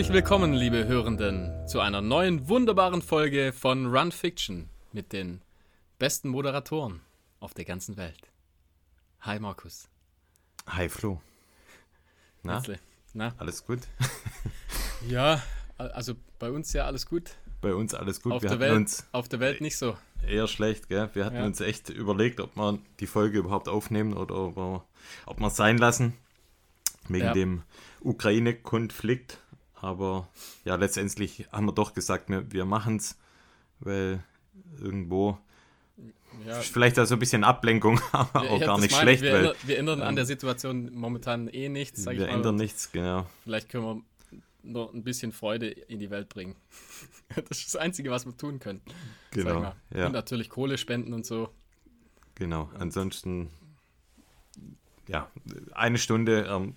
Herzlich willkommen, liebe Hörenden, zu einer neuen wunderbaren Folge von Run Fiction mit den besten Moderatoren auf der ganzen Welt. Hi Markus. Hi Flo. Na? Herzlich. Na? Alles gut? ja, also bei uns ja alles gut. Bei uns alles gut. Auf, wir der, Welt, uns auf der Welt nicht so. Eher schlecht, gell? Wir hatten ja. uns echt überlegt, ob wir die Folge überhaupt aufnehmen oder ob wir, ob wir es sein lassen. Wegen ja. dem Ukraine-Konflikt. Aber ja, letztendlich haben wir doch gesagt, wir, wir machen es, weil irgendwo ja. vielleicht also ein bisschen Ablenkung, aber auch gar nicht schlecht. Wir, weil, ändern, wir ändern an der Situation momentan eh nichts. wir ändern nichts, genau. Vielleicht können wir noch ein bisschen Freude in die Welt bringen. das ist das Einzige, was wir tun können. Genau. Ja. Und natürlich Kohle spenden und so. Genau. Ansonsten, ja, eine Stunde ähm,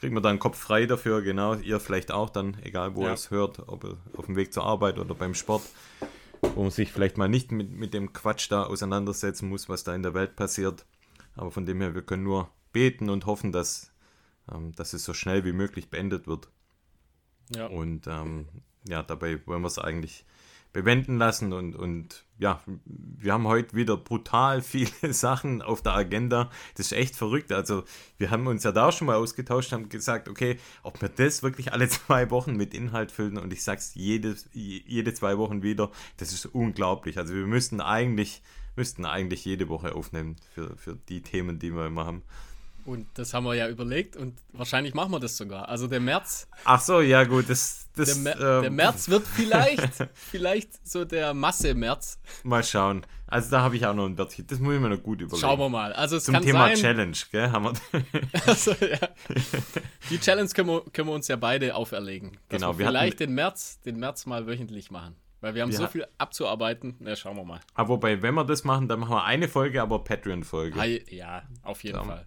kriegt man dann Kopf frei dafür, genau. Ihr vielleicht auch dann, egal wo ja. ihr es hört, ob auf dem Weg zur Arbeit oder beim Sport, wo man sich vielleicht mal nicht mit, mit dem Quatsch da auseinandersetzen muss, was da in der Welt passiert. Aber von dem her, wir können nur beten und hoffen, dass, ähm, dass es so schnell wie möglich beendet wird. Ja. Und ähm, ja, dabei wollen wir es eigentlich bewenden lassen. Und, und ja, wir haben heute wieder brutal viele Sachen auf der Agenda. Das ist echt verrückt. Also wir haben uns ja da schon mal ausgetauscht, haben gesagt, okay, ob wir das wirklich alle zwei Wochen mit Inhalt füllen. Und ich sag's jede, jede zwei Wochen wieder, das ist unglaublich. Also wir müssten eigentlich, müssten eigentlich jede Woche aufnehmen für, für die Themen, die wir immer haben. Und das haben wir ja überlegt und wahrscheinlich machen wir das sogar. Also der März. Ach so, ja gut, das. das der, ähm, der März wird vielleicht, vielleicht so der Masse-März. Mal schauen. Also da habe ich auch noch ein Wörtchen. Das muss ich mir noch gut überlegen. Schauen wir mal. Also Zum Thema sein, Challenge, gell? Haben wir also, ja. Die Challenge können wir, können wir uns ja beide auferlegen. genau. Wir, wir vielleicht den März, den März mal wöchentlich machen. Weil wir haben wir so viel abzuarbeiten. Na, schauen wir mal. Aber wobei, wenn wir das machen, dann machen wir eine Folge, aber Patreon-Folge. Ja, auf jeden Fall.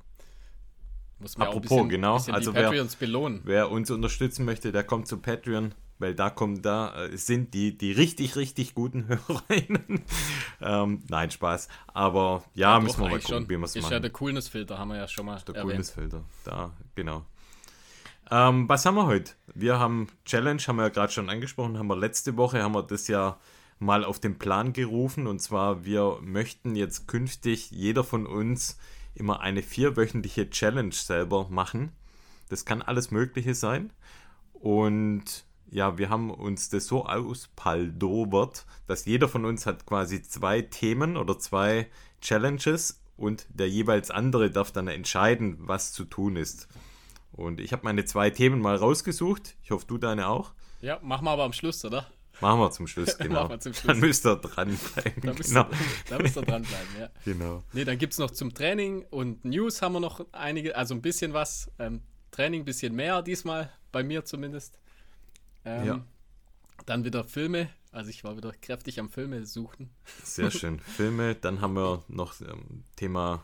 Muss man Apropos, bisschen, genau. Bisschen also wer, belohnen. Wer uns unterstützen möchte, der kommt zu Patreon, weil da kommen, da äh, sind die, die richtig, richtig guten Hörerinnen. ähm, nein, Spaß. Aber ja, ja müssen wir mal gucken, schon. wie wir es machen. Ist ja der Coolness-Filter, haben wir ja schon mal der Coolness-Filter, da, genau. Ähm, was haben wir heute? Wir haben Challenge, haben wir ja gerade schon angesprochen, haben wir letzte Woche, haben wir das ja mal auf den Plan gerufen und zwar, wir möchten jetzt künftig jeder von uns immer eine vierwöchentliche Challenge selber machen. Das kann alles Mögliche sein. Und ja, wir haben uns das so auspaldobert, dass jeder von uns hat quasi zwei Themen oder zwei Challenges und der jeweils andere darf dann entscheiden, was zu tun ist. Und ich habe meine zwei Themen mal rausgesucht. Ich hoffe, du deine auch. Ja, machen wir aber am Schluss, oder? Machen wir zum Schluss, genau. zum Schluss. Dann müsst ihr dranbleiben. Da müsst, genau. ihr, da müsst ihr dranbleiben, ja. Genau. Nee, dann gibt es noch zum Training und News haben wir noch einige, also ein bisschen was. Ähm, Training ein bisschen mehr diesmal, bei mir zumindest. Ähm, ja. Dann wieder Filme. Also ich war wieder kräftig am Filme suchen. Sehr schön. Filme, dann haben wir noch ähm, Thema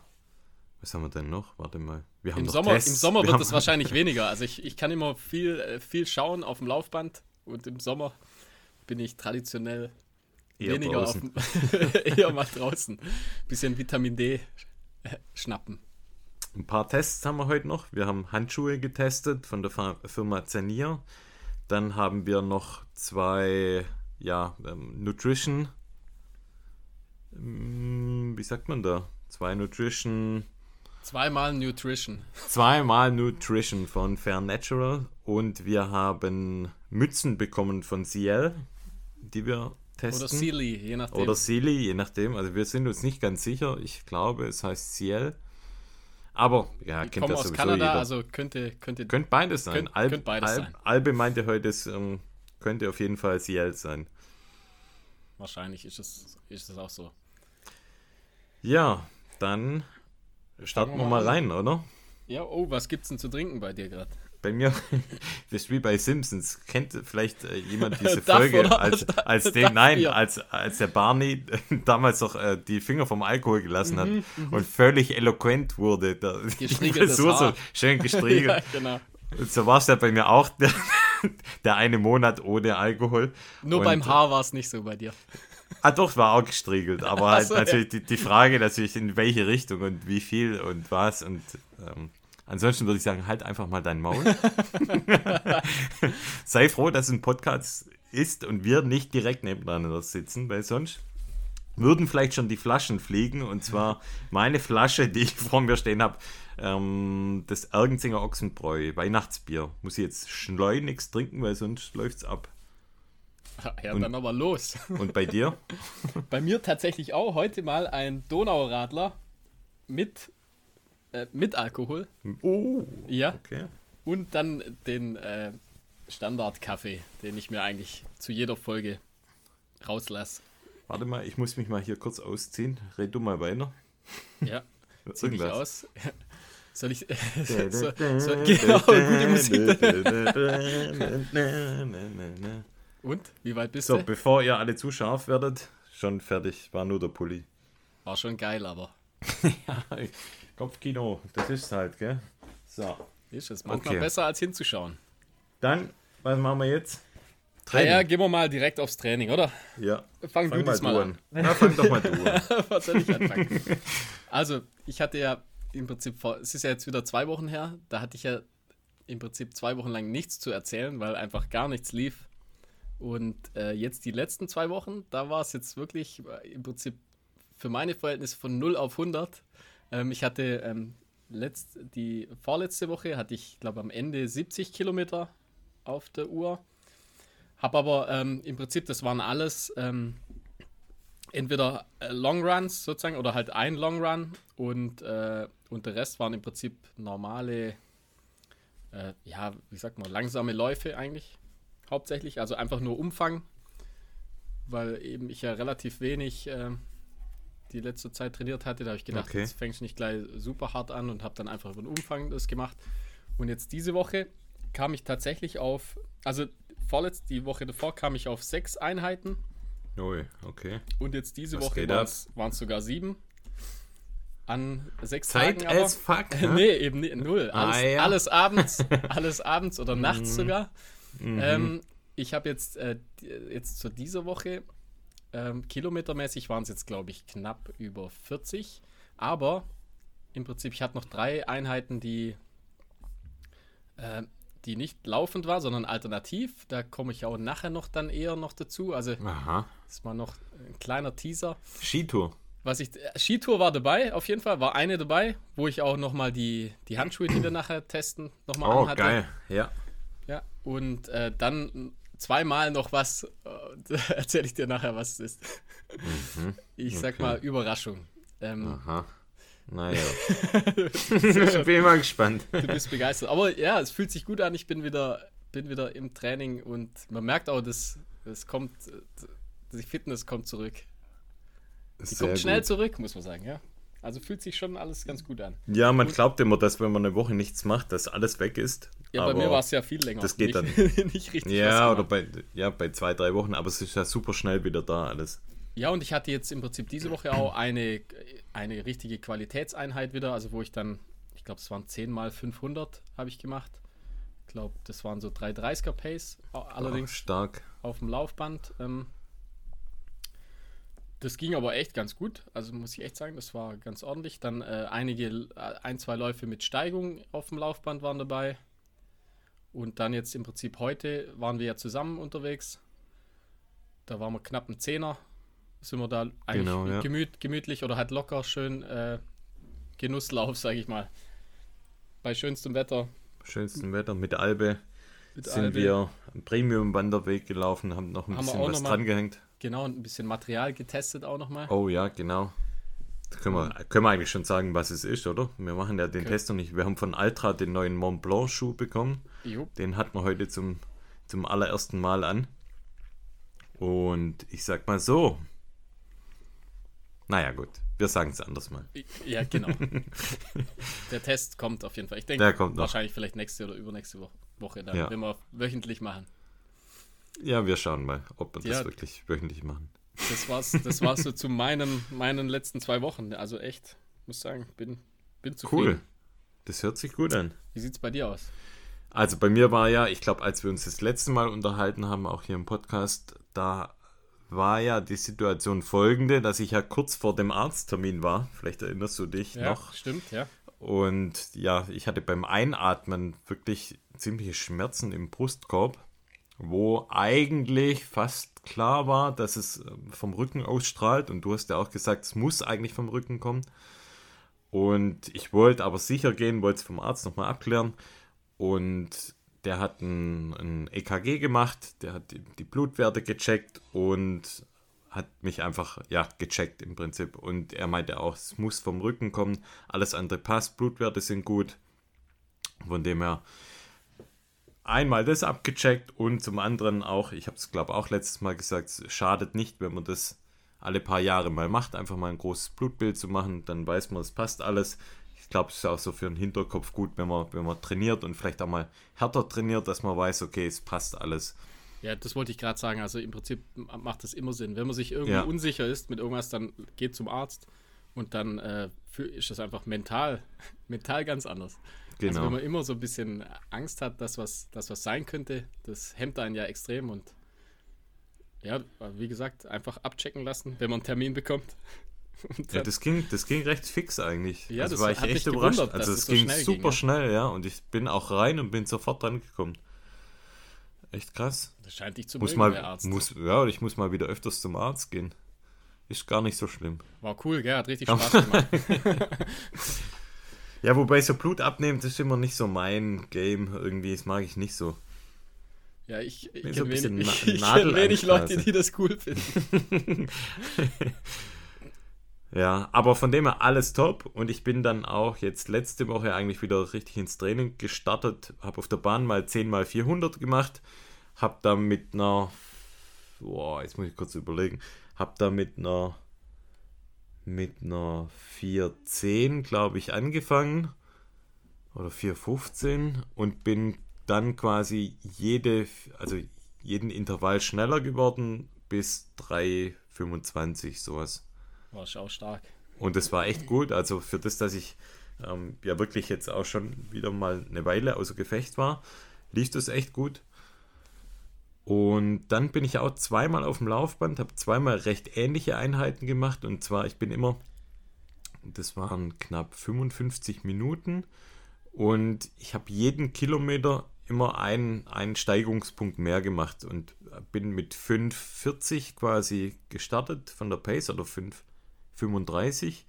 was haben wir denn noch? Warte mal. Wir haben Im, Sommer, Im Sommer wir wird es wahrscheinlich weniger. Also ich, ich kann immer viel, äh, viel schauen auf dem Laufband und im Sommer bin ich traditionell eher weniger draußen. auf eher mal draußen. Bisschen Vitamin D schnappen. Ein paar Tests haben wir heute noch. Wir haben Handschuhe getestet von der Firma Zenier. Dann haben wir noch zwei ja, ähm, Nutrition. Ähm, wie sagt man da? Zwei Nutrition. Zweimal Nutrition. Zweimal Nutrition von Fair Natural. Und wir haben Mützen bekommen von Ciel die wir testen. Oder Sealy, je nachdem. Oder Sealy, je nachdem. Also wir sind uns nicht ganz sicher. Ich glaube, es heißt Ciel. Aber ja, die kennt das sowieso Kanada, jeder. also könnte, könnte könnte beides sein. Könnt, Alb, beides Alb, sein. Albe meinte heute, es ähm, könnte auf jeden Fall Ciel sein. Wahrscheinlich ist es, ist es auch so. Ja, dann starten wir mal rein, oder? Ja, oh, was gibt's denn zu trinken bei dir gerade? Bei mir, das ist wie bei Simpsons. Kennt vielleicht äh, jemand diese Folge, als, als den, nein, als, als der Barney damals doch äh, die Finger vom Alkohol gelassen hat mhm, mhm. und völlig eloquent wurde. Da, so schön gestriegelt. ja, genau. Und so war es ja bei mir auch der, der eine Monat ohne Alkohol. Nur und, beim Haar war es nicht so bei dir. Ah, doch, war auch gestriegelt, aber halt so, natürlich ja. die, die Frage natürlich in welche Richtung und wie viel und was und ähm, Ansonsten würde ich sagen, halt einfach mal dein Maul. Sei froh, dass es ein Podcast ist und wir nicht direkt nebeneinander sitzen, weil sonst würden vielleicht schon die Flaschen fliegen. Und zwar meine Flasche, die ich vor mir stehen habe, ähm, das Ergenzinger Ochsenbräu, Weihnachtsbier. Muss ich jetzt schleunigst trinken, weil sonst läuft es ab. Ja, und, dann aber los. Und bei dir? bei mir tatsächlich auch heute mal ein Donauradler mit, äh, mit Alkohol. Oh, ja. Okay. Und dann den äh, Standardkaffee, den ich mir eigentlich zu jeder Folge rauslasse. Warte mal, ich muss mich mal hier kurz ausziehen. Red du mal weiter. Ja, zieh mich aus. Soll ich. so, so, genau, gute Musik. Und? Wie weit bist so, du? So, bevor ihr alle zu scharf werdet, schon fertig. War nur der Pulli. War schon geil, aber. ja, Kopfkino, das ist halt, gell? So. Ist es manchmal okay. besser als hinzuschauen. Dann, was machen wir jetzt? Training. Ja, gehen wir mal direkt aufs Training, oder? Ja. Fang, fang du mal, mal an. Na, fang doch mal du an. Was soll ich anfangen? Also, ich hatte ja im Prinzip vor, es ist ja jetzt wieder zwei Wochen her, da hatte ich ja im Prinzip zwei Wochen lang nichts zu erzählen, weil einfach gar nichts lief. Und äh, jetzt die letzten zwei Wochen, da war es jetzt wirklich äh, im Prinzip für meine Verhältnisse von 0 auf 100. Ähm, ich hatte ähm, letzt, die vorletzte Woche, hatte ich glaube am Ende 70 Kilometer auf der Uhr habe aber ähm, im Prinzip, das waren alles ähm, entweder äh, Long Runs sozusagen oder halt ein Long Run und, äh, und der Rest waren im Prinzip normale, äh, ja, wie sagt man, langsame Läufe eigentlich hauptsächlich. Also einfach nur Umfang, weil eben ich ja relativ wenig äh, die letzte Zeit trainiert hatte. Da habe ich gedacht, okay. jetzt fängst du nicht gleich super hart an und habe dann einfach über den Umfang das gemacht. Und jetzt diese Woche kam ich tatsächlich auf, also vorletzt, die Woche davor kam ich auf sechs Einheiten. Ui, okay. Und jetzt diese Was Woche waren es sogar sieben. An sechs Zeit Tagen aber. as fuck, ne? nee, eben nicht, null. Ah, alles, ah, ja. alles abends, alles abends oder nachts mhm. sogar. Mhm. Ähm, ich habe jetzt, äh, jetzt zu dieser Woche, ähm, kilometermäßig waren es jetzt, glaube ich, knapp über 40. Aber im Prinzip, ich hatte noch drei Einheiten, die äh, die nicht laufend war, sondern alternativ. Da komme ich auch nachher noch dann eher noch dazu. Also Aha. das war noch ein kleiner Teaser. Skitour. Was ich, äh, Skitour war dabei, auf jeden Fall, war eine dabei, wo ich auch nochmal die, die Handschuhe, die wir nachher testen, nochmal oh, anhatte. geil, ja. Ja, und äh, dann zweimal noch was, äh, erzähle ich dir nachher, was es ist. Mhm. Ich okay. sag mal Überraschung. Ähm, Aha. Naja. ich bin mal gespannt. Du bist begeistert. Aber ja, es fühlt sich gut an. Ich bin wieder, bin wieder im Training und man merkt auch, dass es kommt, die Fitness kommt zurück. Die kommt schnell gut. zurück, muss man sagen, ja. Also fühlt sich schon alles ganz gut an. Ja, man und, glaubt immer, dass wenn man eine Woche nichts macht, dass alles weg ist. Ja, bei mir war es ja viel länger. Das geht nicht, dann nicht richtig. Ja, oder bei, ja, bei zwei, drei Wochen, aber es ist ja super schnell wieder da alles. Ja, und ich hatte jetzt im Prinzip diese Woche auch eine, eine richtige Qualitätseinheit wieder, also wo ich dann, ich glaube, es waren 10 mal 500 habe ich gemacht. Ich glaube, das waren so 330er Pace, allerdings Ach, stark. auf dem Laufband. Ähm, das ging aber echt ganz gut, also muss ich echt sagen, das war ganz ordentlich. Dann äh, einige, äh, ein, zwei Läufe mit Steigung auf dem Laufband waren dabei. Und dann jetzt im Prinzip heute waren wir ja zusammen unterwegs. Da waren wir knapp ein Zehner sind wir da eigentlich genau, ja. gemüt, gemütlich oder halt locker schön äh, Genusslauf, sage ich mal. Bei schönstem Wetter. Schönstem Wetter mit Albe mit sind Albe. wir einen Premium-Wanderweg gelaufen, haben noch ein haben bisschen was dran gehängt. Genau, ein bisschen Material getestet auch nochmal. Oh ja, genau. Da können wir, können wir eigentlich schon sagen, was es ist, oder? Wir machen ja den okay. Test noch nicht. Wir haben von Altra den neuen Mont Blanc Schuh bekommen. Jo. Den hatten wir heute zum, zum allerersten Mal an. Und ich sag mal so, naja, gut. Wir sagen es anders mal. Ja, genau. Der Test kommt auf jeden Fall. Ich denke, wahrscheinlich vielleicht nächste oder übernächste Woche, dann, ja. wenn wir wöchentlich machen. Ja, wir schauen mal, ob wir ja, das wirklich wöchentlich machen. Das war's, das war's so zu meinen, meinen letzten zwei Wochen. Also echt, muss sagen, bin, bin zufrieden. Cool. Das hört sich gut an. Wie sieht's bei dir aus? Also bei mir war ja, ich glaube, als wir uns das letzte Mal unterhalten haben, auch hier im Podcast, da war ja die Situation folgende, dass ich ja kurz vor dem Arzttermin war. Vielleicht erinnerst du dich ja, noch. Stimmt, ja. Und ja, ich hatte beim Einatmen wirklich ziemliche Schmerzen im Brustkorb, wo eigentlich fast klar war, dass es ähm, vom Rücken ausstrahlt. Und du hast ja auch gesagt, es muss eigentlich vom Rücken kommen. Und ich wollte aber sicher gehen, wollte es vom Arzt nochmal abklären. Und der hat ein, ein, EKG gemacht, der hat die, die, Blutwerte gecheckt und hat mich einfach, ja, gecheckt im Prinzip. Und er meinte auch, es muss vom Rücken kommen, alles andere passt, Blutwerte sind gut. Von dem her einmal das abgecheckt und zum anderen auch, ich habe es glaube auch letztes Mal gesagt, es schadet nicht, wenn man das alle paar Jahre mal macht, einfach mal ein großes Blutbild zu machen, dann weiß man, es passt alles. Ich glaube, es ist auch so für den Hinterkopf gut, wenn man, wenn man trainiert und vielleicht auch mal härter trainiert, dass man weiß, okay, es passt alles. Ja, das wollte ich gerade sagen. Also im Prinzip macht das immer Sinn. Wenn man sich irgendwie ja. unsicher ist mit irgendwas, dann geht zum Arzt und dann äh, ist das einfach mental, mental ganz anders. Genau. Also wenn man immer so ein bisschen Angst hat, dass was, dass was sein könnte, das hemmt einen ja extrem und ja, wie gesagt, einfach abchecken lassen, wenn man einen Termin bekommt. Ja, das ging, das ging recht fix eigentlich. Ja, also das war ich echt überrascht. Also es ging so super ging, schnell, ja. Und ich bin auch rein und bin sofort dran gekommen. Echt krass. Das scheint dich zu muss mögen, mal, Arzt. Muss, ja, ich muss mal wieder öfters zum Arzt gehen. Ist gar nicht so schlimm. War cool, gell? Hat richtig Spaß gemacht. ja, wobei so Blut abnehmen, das ist immer nicht so mein Game. Irgendwie, das mag ich nicht so. Ja, ich, ich kenne wenig, ich kenn wenig Leute, die das cool finden. Ja, aber von dem her alles top. Und ich bin dann auch jetzt letzte Woche eigentlich wieder richtig ins Training gestartet. Habe auf der Bahn mal 10 mal 400 gemacht. Habe da mit einer, boah, jetzt muss ich kurz überlegen, habe da mit einer, mit einer 410, glaube ich, angefangen. Oder 415 und bin dann quasi jede, also jeden Intervall schneller geworden bis 3,25 sowas. War schon stark. Und das war echt gut. Also für das, dass ich ähm, ja wirklich jetzt auch schon wieder mal eine Weile außer Gefecht war, lief das echt gut. Und dann bin ich auch zweimal auf dem Laufband, habe zweimal recht ähnliche Einheiten gemacht. Und zwar, ich bin immer, das waren knapp 55 Minuten. Und ich habe jeden Kilometer immer einen, einen Steigungspunkt mehr gemacht und bin mit 5,40 quasi gestartet von der Pace oder 5,35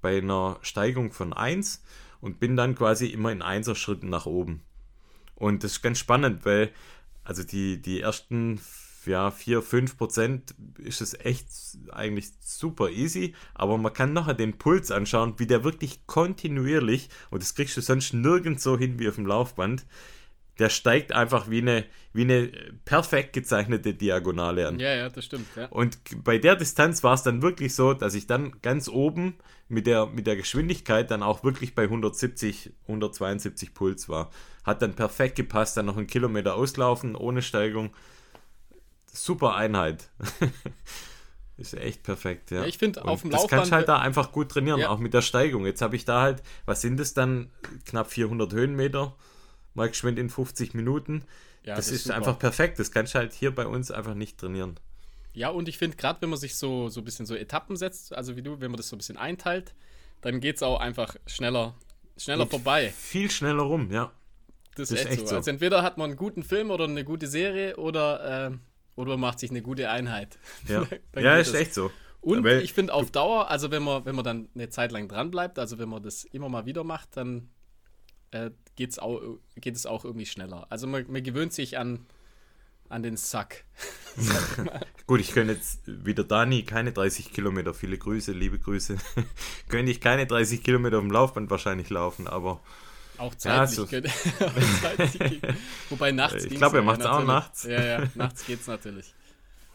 bei einer Steigung von 1 und bin dann quasi immer in 1er Schritten nach oben. Und das ist ganz spannend, weil also die, die ersten ja, 4, 5 Prozent ist es echt eigentlich super easy, aber man kann nachher den Puls anschauen, wie der wirklich kontinuierlich, und das kriegst du sonst nirgends so hin wie auf dem Laufband, der steigt einfach wie eine, wie eine perfekt gezeichnete Diagonale an. Ja, ja, das stimmt. Ja. Und bei der Distanz war es dann wirklich so, dass ich dann ganz oben mit der, mit der Geschwindigkeit dann auch wirklich bei 170, 172 Puls war. Hat dann perfekt gepasst, dann noch einen Kilometer auslaufen, ohne Steigung. Super Einheit. Ist echt perfekt, ja. ja ich finde, auf dem Das kannst du halt da einfach gut trainieren, ja. auch mit der Steigung. Jetzt habe ich da halt, was sind es dann? Knapp 400 Höhenmeter mal geschwind in 50 Minuten. Ja, das, das, ist, ist einfach perfekt. Das kannst du halt hier bei uns einfach nicht trainieren. Ja, und ich finde, gerade wenn man sich so, so ein bisschen so Etappen setzt, also wie du, wenn man das so ein bisschen einteilt, dann geht es auch einfach schneller, schneller vorbei. Viel schneller rum, ja. Das, das ist echt so. so. Also entweder hat man einen guten Film oder eine gute Serie oder, äh, oder man macht sich eine gute Einheit. Ja, ja ist das. echt so. Und Aber ich finde auf Dauer, also wenn man, wenn man dann eine Zeit lang dran bleibt, also wenn man das immer mal wieder macht, dann äh, geht's auch, geht es auch irgendwie schneller. Also man, man gewöhnt sich an, an den Sack. Gut, ich könnte jetzt wieder Dani keine 30 Kilometer, viele Grüße, liebe Grüße, könnte ich keine 30 Kilometer auf dem Laufband wahrscheinlich laufen, aber auch zeitlich. Ja, so. zeitlich Wobei nachts Ich glaube, er macht es auch nachts. Ja, ja, nachts geht es natürlich.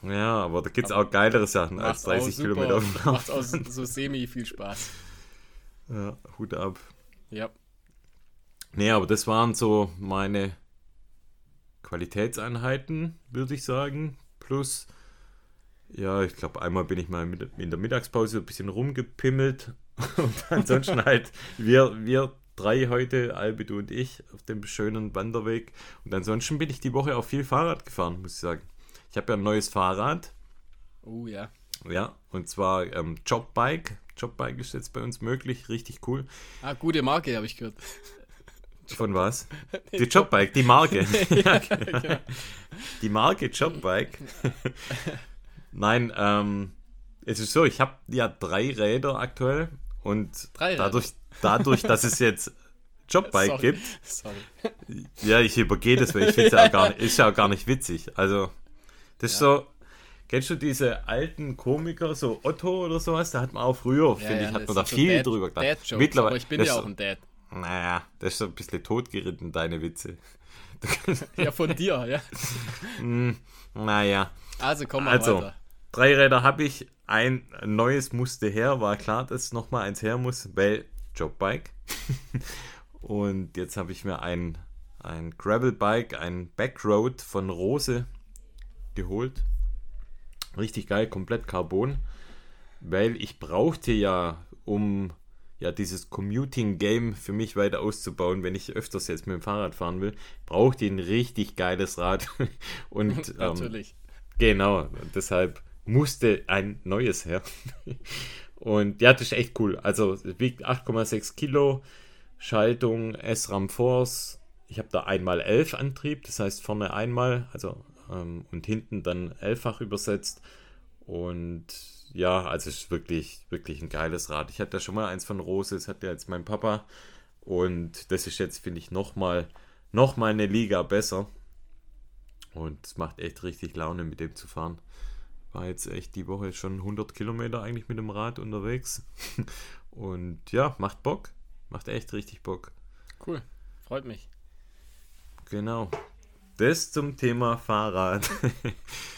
Ja, aber da gibt es auch geilere Sachen als 30 super, Kilometer auf dem Laufband. Macht auch so semi viel Spaß. Ja, Hut ab. Ja. Nee, aber das waren so meine Qualitätseinheiten, würde ich sagen. Plus, ja, ich glaube, einmal bin ich mal in der Mittagspause ein bisschen rumgepimmelt. Und ansonsten halt, wir, wir drei heute, Albit und ich, auf dem schönen Wanderweg. Und ansonsten bin ich die Woche auch viel Fahrrad gefahren, muss ich sagen. Ich habe ja ein neues Fahrrad. Oh ja. Ja, und zwar ähm, Jobbike. Jobbike ist jetzt bei uns möglich, richtig cool. Ah, gute Marke, habe ich gehört. Von was? Die Jobbike, die Marke. ja, genau. Die Marke Jobbike. Nein, ähm, es ist so, ich habe ja drei Räder aktuell und dadurch, dadurch, dass es jetzt Jobbike Sorry. gibt. Sorry. Ja, ich übergehe das, weil ich finde es ja, gar nicht, ist ja auch gar nicht witzig. Also, das ist so, kennst du diese alten Komiker, so Otto oder sowas? Da hat man auch früher, ja, finde ja, ich, hat man da viel Dad, drüber gedacht. Mittlerweile, aber ich bin ja auch ein Dad. Naja, das ist so ein bisschen totgeritten, deine Witze. ja, von dir, ja. Hm, naja. Also komm mal also, weiter. Drei Räder habe ich, ein neues musste her, war klar, dass nochmal eins her muss, weil Jobbike. Und jetzt habe ich mir ein, ein Gravelbike, ein Backroad von Rose geholt. Richtig geil, komplett Carbon. Weil ich brauchte ja, um ja dieses Commuting-Game für mich weiter auszubauen, wenn ich öfters jetzt mit dem Fahrrad fahren will, brauchte ich ein richtig geiles Rad. Und ähm, natürlich. Genau, deshalb musste ein neues her. Und ja, das ist echt cool. Also es wiegt 8,6 Kilo, Schaltung SRAM Force. Ich habe da einmal 11 Antrieb, das heißt vorne einmal, also ähm, und hinten dann elffach übersetzt. Und ja, also es ist wirklich, wirklich ein geiles Rad. Ich hatte ja schon mal eins von Rose, das hat ja jetzt mein Papa. Und das ist jetzt, finde ich, nochmal noch mal eine Liga besser. Und es macht echt richtig Laune, mit dem zu fahren. War jetzt echt die Woche schon 100 Kilometer eigentlich mit dem Rad unterwegs. Und ja, macht Bock. Macht echt richtig Bock. Cool, freut mich. Genau. Das zum Thema Fahrrad.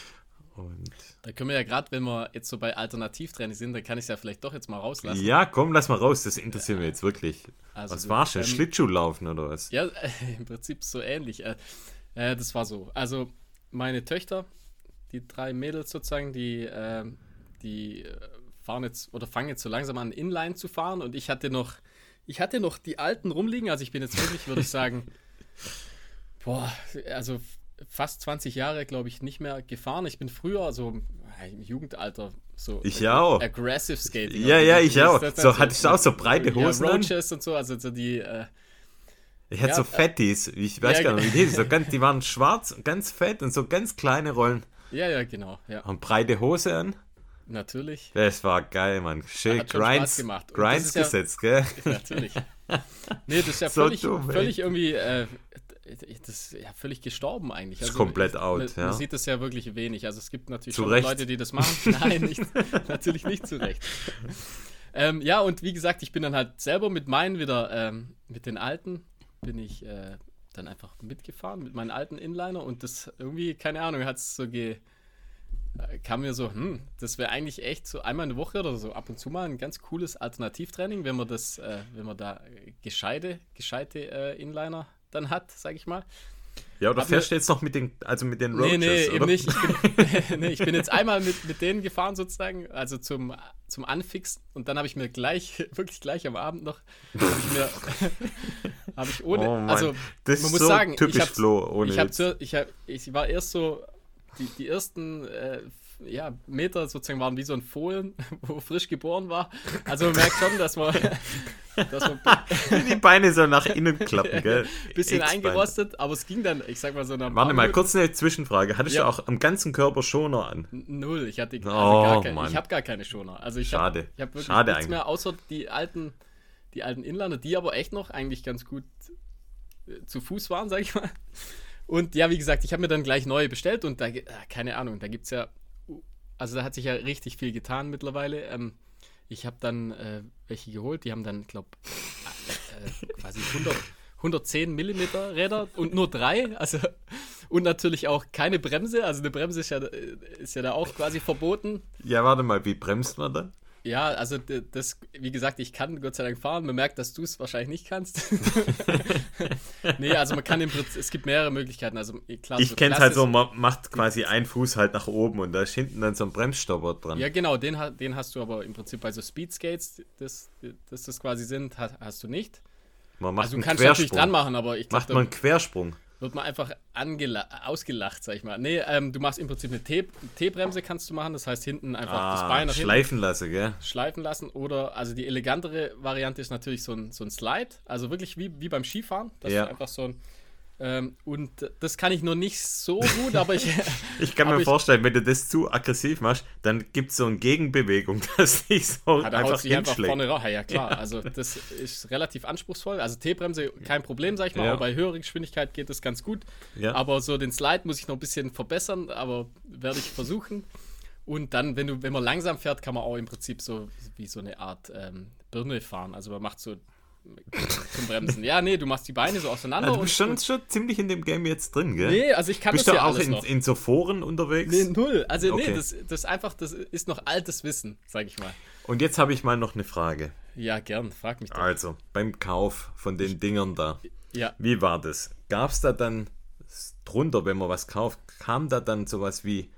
Und da können wir ja gerade, wenn wir jetzt so bei Alternativtraining sind, dann kann ich es ja vielleicht doch jetzt mal rauslassen. Ja, komm, lass mal raus, das interessiert äh, mich jetzt wirklich. Also was war schon? Ähm, Schlittschuhlaufen oder was? Ja, im Prinzip so ähnlich. Äh, äh, das war so. Also meine Töchter, die drei Mädels sozusagen, die, ähm, die äh, fahren jetzt oder fangen jetzt so langsam an, Inline zu fahren und ich hatte noch ich hatte noch die alten rumliegen, also ich bin jetzt wirklich, würde ich sagen, boah, also fast 20 Jahre, glaube ich, nicht mehr gefahren. Ich bin früher so im Jugendalter so ich auch. aggressive Skating. Ja, ja, ich auch. So, hattest du auch so breite Hosen? Ja, Roaches und so, also so die. Äh, ich hatte ja, so Fettis, ich weiß ja, gar nicht, wie die, so ganz, die waren schwarz, ganz fett und so ganz kleine Rollen. Ja, ja, genau. Ja. Und breite Hose an. Natürlich. Das war geil, Mann. Schön Grinds, gemacht. Grinds ja, gesetzt, gell? Natürlich. Nee, das ist ja so völlig, dumm, völlig irgendwie, äh, das ist ja völlig gestorben eigentlich. Also, ist komplett out, man, ja. Man sieht das ja wirklich wenig. Also es gibt natürlich schon Leute, die das machen. Nein, nicht, natürlich nicht zu Recht. Ähm, ja, und wie gesagt, ich bin dann halt selber mit meinen wieder, ähm, mit den alten, bin ich äh, dann einfach mitgefahren, mit meinen alten Inliner und das irgendwie, keine Ahnung, hat es so ge kam mir so, hm, das wäre eigentlich echt so einmal eine Woche oder so ab und zu mal ein ganz cooles Alternativtraining, wenn man das, äh, wenn man da gescheite, gescheite äh, Inliner dann hat, sag ich mal. Ja, oder fährst du jetzt noch mit den, also mit den Roaches, Nee, nee, oder? eben nicht. Ich bin, nee, ich bin jetzt einmal mit, mit denen gefahren sozusagen, also zum, zum Anfixen und dann habe ich mir gleich, wirklich gleich am Abend noch, habe ich mir, habe ich ohne, oh also das man muss so sagen, typisch ich, Flo, ohne ich, hab, ich, hab, ich war erst so die, die ersten äh, ja, Meter sozusagen waren wie so ein Fohlen, wo frisch geboren war. Also man merkt schon, dass man, dass man die Beine so nach innen klappen, gell? Bisschen eingerostet, aber es ging dann, ich sag mal so nach Warte mal, kurz eine Zwischenfrage. Hattest ja. du auch am ganzen Körper Schoner an? Null, ich hatte also oh, gar keine, ich habe gar keine Schoner. Also ich Schade. Hab, ich habe wirklich Schade nichts mehr, außer die alten, die alten Inlander, die aber echt noch eigentlich ganz gut äh, zu Fuß waren, sag ich mal. Und ja, wie gesagt, ich habe mir dann gleich neue bestellt und da, äh, keine Ahnung, da gibt es ja, also da hat sich ja richtig viel getan mittlerweile. Ähm, ich habe dann äh, welche geholt, die haben dann, glaube äh, äh, quasi 100, 110 Millimeter Räder und nur drei, also und natürlich auch keine Bremse, also eine Bremse ist ja, äh, ist ja da auch quasi verboten. Ja, warte mal, wie bremst man dann? Ja, also das, wie gesagt, ich kann Gott sei Dank fahren. Man merkt, dass du es wahrscheinlich nicht kannst. nee, also man kann im Prinzip, es gibt mehrere Möglichkeiten. Also klar, ich so kenne es halt so, man macht quasi einen Fuß halt nach oben und da ist hinten dann so ein Bremsstopper dran. Ja, genau, den, den hast du aber im Prinzip bei so Speedskates, das, das quasi sind, hast, hast du nicht. Man macht also du kannst natürlich dran machen, aber ich glaube. Macht man einen Quersprung. Wird man einfach ausgelacht, sag ich mal. Nee, ähm, du machst im Prinzip eine T-Bremse kannst du machen, das heißt hinten einfach ah, das Bein nach schleifen lassen, gell? Schleifen lassen oder, also die elegantere Variante ist natürlich so ein, so ein Slide, also wirklich wie, wie beim Skifahren, dass ja. du einfach so ein ähm, und das kann ich noch nicht so gut, aber ich. ich kann mir vorstellen, wenn du das zu aggressiv machst, dann gibt es so eine Gegenbewegung, dass dich so ja, einfach einfach vorne raus. Ja, klar. Ja. Also, das ist relativ anspruchsvoll. Also, T-Bremse kein Problem, sag ich mal. Ja. Aber bei höherer Geschwindigkeit geht das ganz gut. Ja. Aber so den Slide muss ich noch ein bisschen verbessern, aber werde ich versuchen. Und dann, wenn, du, wenn man langsam fährt, kann man auch im Prinzip so wie so eine Art ähm, Birne fahren. Also man macht so zum Bremsen. Ja, nee, du machst die Beine so auseinander. Also du bist schon, schon ziemlich in dem Game jetzt drin, gell? Nee, also ich kann bist das ja auch in, in, so Foren unterwegs? Nee, null. Also okay. nee, das, das einfach, das ist noch altes Wissen, sag ich mal. Und jetzt habe ich mal noch eine Frage. Ja, gern, frag mich doch. Also, beim Kauf von den Dingern da. Ja. Wie war das? Gab es da dann drunter, wenn man was kauft, kam da dann sowas wie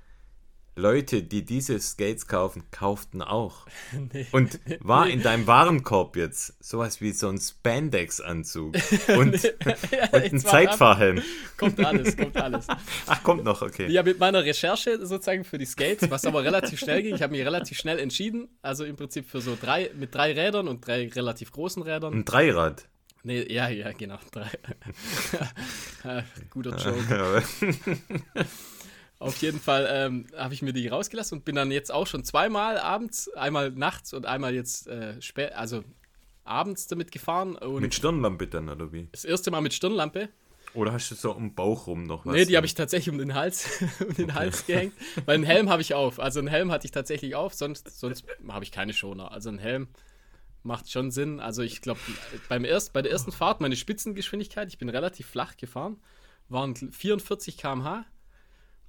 Leute, die diese Skates kaufen, kauften auch. Nee. Und war in deinem Warenkorb jetzt sowas wie so ein Spandex-Anzug und, ja, und ein Zeitfahrhelm. Kommt alles, kommt alles. Ach, kommt noch, okay. Ja, mit meiner Recherche sozusagen für die Skates, was aber relativ schnell ging. Ich habe mich relativ schnell entschieden. Also im Prinzip für so drei, mit drei Rädern und drei relativ großen Rädern. Ein Dreirad. Nee, ja, ja, genau. Drei. Guter Joke. Auf jeden Fall ähm, habe ich mir die rausgelassen und bin dann jetzt auch schon zweimal abends, einmal nachts und einmal jetzt äh, spät, also abends damit gefahren. mit Stirnlampe dann, oder wie? Das erste Mal mit Stirnlampe. Oder hast du so um den Bauch rum noch was? Nee, die habe ich tatsächlich um den Hals, um den okay. Hals gehängt. Weil einen Helm habe ich auf. Also einen Helm hatte ich tatsächlich auf, sonst, sonst habe ich keine Schoner. Also ein Helm macht schon Sinn. Also ich glaube, beim erst, bei der ersten Fahrt, meine Spitzengeschwindigkeit, ich bin relativ flach gefahren, waren 44 km/h.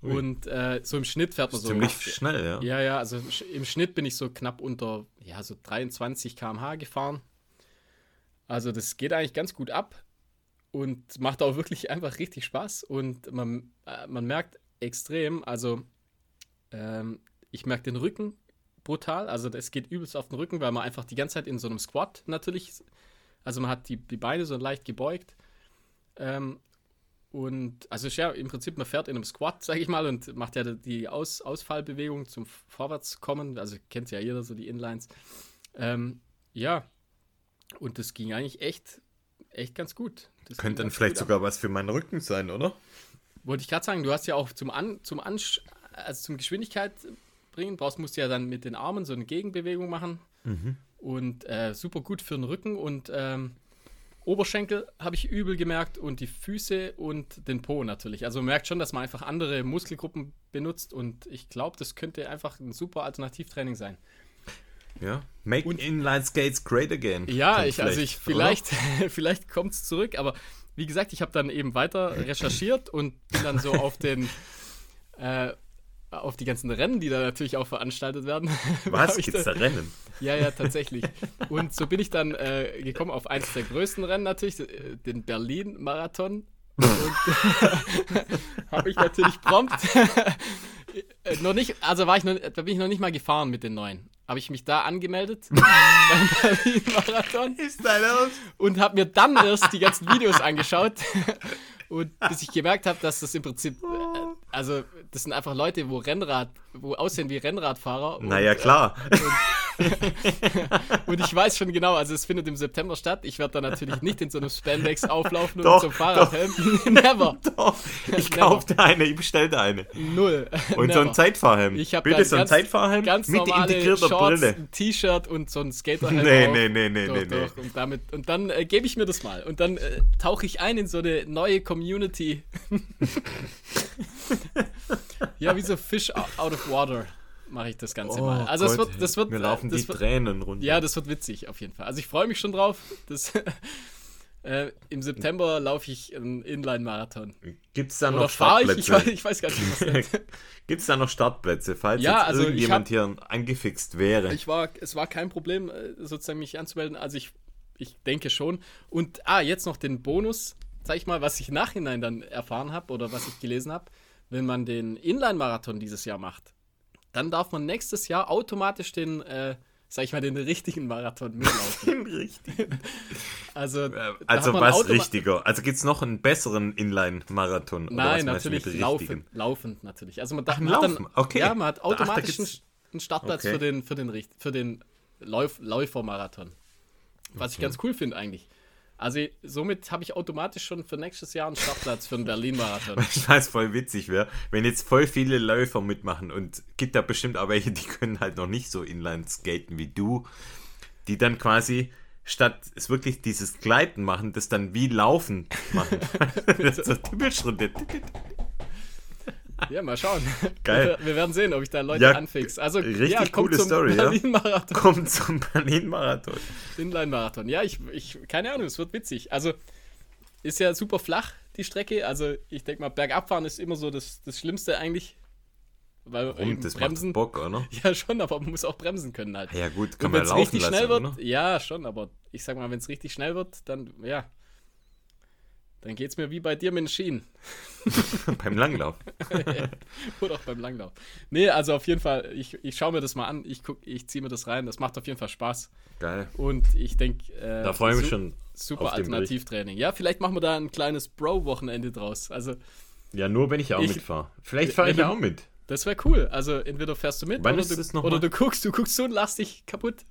Und äh, so im Schnitt fährt man so. Ziemlich schnell, ja. Ja, ja, also im Schnitt bin ich so knapp unter, ja, so 23 km/h gefahren. Also das geht eigentlich ganz gut ab und macht auch wirklich einfach richtig Spaß. Und man, äh, man merkt extrem, also ähm, ich merke den Rücken brutal. Also es geht übelst auf den Rücken, weil man einfach die ganze Zeit in so einem Squat natürlich, also man hat die, die Beine so leicht gebeugt. Ähm, und also ja im Prinzip, man fährt in einem Squat, sage ich mal, und macht ja die Aus Ausfallbewegung zum Vorwärtskommen. Also kennt ja jeder so die Inlines. Ähm, ja, und das ging eigentlich echt, echt ganz gut. Das Könnte dann vielleicht sogar was für meinen Rücken sein, oder? Wollte ich gerade sagen, du hast ja auch zum An, zum An, also zum Geschwindigkeit bringen, brauchst musst du ja dann mit den Armen so eine Gegenbewegung machen. Mhm. Und äh, super gut für den Rücken und ähm, Oberschenkel habe ich übel gemerkt und die Füße und den Po natürlich. Also man merkt schon, dass man einfach andere Muskelgruppen benutzt und ich glaube, das könnte einfach ein super Alternativtraining sein. Ja, make und, Inline Skates great again. Ja, ich, also ich vielleicht, vielleicht kommt es zurück, aber wie gesagt, ich habe dann eben weiter recherchiert und bin dann so auf den äh, auf die ganzen Rennen, die da natürlich auch veranstaltet werden. Was? Gibt es da Rennen? Ja, ja, tatsächlich. Und so bin ich dann äh, gekommen auf eines der größten Rennen natürlich, äh, den Berlin-Marathon. Und habe ich natürlich prompt äh, noch nicht, also war ich noch, da bin ich noch nicht mal gefahren mit den neuen. Habe ich mich da angemeldet beim Berlin-Marathon. Und habe mir dann erst die ganzen Videos angeschaut. Und bis ich gemerkt habe, dass das im Prinzip, äh, also das sind einfach Leute, wo Rennrad, wo aussehen wie Rennradfahrer. Naja, klar. Äh, und, und ich weiß schon genau, also es findet im September statt. Ich werde da natürlich nicht in so einem Spandex auflaufen doch, und zum Fahrradhelm. Never. Doch. Ich kaufte eine, ich bestellte eine. Null. Und Never. so ein Zeitfahrhelm. Ich habe Bitte so ein Zeitfahrhelm ganz mit integrierter Shorts, Brille. Ein T-Shirt und so ein Skaterhelm. Nee, nee, nee, nee, doch, nee, nee. Und, damit, und dann äh, gebe ich mir das mal. Und dann äh, tauche ich ein in so eine neue Community. ja, wie so Fish out of water mache ich das Ganze oh mal. Also Gott, es wird, das wird, mir laufen das die wird, Tränen runter. Ja, das wird witzig auf jeden Fall. Also ich freue mich schon drauf. Das, äh, Im September laufe ich einen Inline-Marathon. Gibt es da noch Startplätze? Ich, ich, weiß, ich weiß gar nicht, was Gibt es da noch Startplätze, falls ja, jetzt also irgendjemand hab, hier angefixt wäre? Ich war, es war kein Problem, äh, sozusagen mich anzumelden. Also ich, ich denke schon. Und ah, jetzt noch den Bonus, sag ich mal, was ich nachhinein dann erfahren habe oder was ich gelesen habe. Wenn man den Inline-Marathon dieses Jahr macht, dann darf man nächstes Jahr automatisch den äh, sag ich mal, den richtigen Marathon mitlaufen. den richtigen. Also, äh, also was richtiger? Also gibt es noch einen besseren Inline-Marathon? Nein, natürlich laufen, laufend natürlich. Also man, Ach, man hat dann, okay. Ja, man hat automatisch Ach, einen Startplatz okay. für den, für den, für den Läuf Läufermarathon. Was okay. ich ganz cool finde eigentlich. Also somit habe ich automatisch schon für nächstes Jahr einen Startplatz für einen Berlin-Marathon. Ich weiß, voll witzig wäre, wenn jetzt voll viele Läufer mitmachen und gibt da bestimmt auch welche, die können halt noch nicht so Inline skaten wie du, die dann quasi statt es wirklich dieses Gleiten machen, das dann wie Laufen machen. so Tippelschritte. Ja, mal schauen. Geil. Wir, wir, werden sehen, ob ich da Leute ja, anfix. Also, richtig ja, coole Story, Berlin-Marathon. Ja? Kommt zum Berlin-Marathon. Inline-Marathon. Ja, ich, ich, keine Ahnung, es wird witzig. Also, ist ja super flach, die Strecke. Also, ich denke mal, bergabfahren ist immer so das, das Schlimmste eigentlich. Weil Warum? Das bremsen, macht Bock, oder? Ja, schon, aber man muss auch bremsen können halt. Ja, gut, kann man laufen richtig lassen, schnell wird? Ja, schon, aber ich sag mal, wenn es richtig schnell wird, dann, ja, dann geht es mir wie bei dir mit den Schienen. beim Langlauf. Oder auch beim Langlauf. Nee, also auf jeden Fall, ich, ich schaue mir das mal an, ich, ich ziehe mir das rein, das macht auf jeden Fall Spaß. Geil. Und ich denke, äh, da freue ich mich schon. Super Alternativtraining. Ja, vielleicht machen wir da ein kleines Bro-Wochenende draus. Also, ja, nur wenn ich auch mitfahre. Vielleicht fahre ich ja auch mit. Das wäre cool. Also entweder fährst du mit Wann oder, du, oder du guckst, du guckst so und lachst dich kaputt.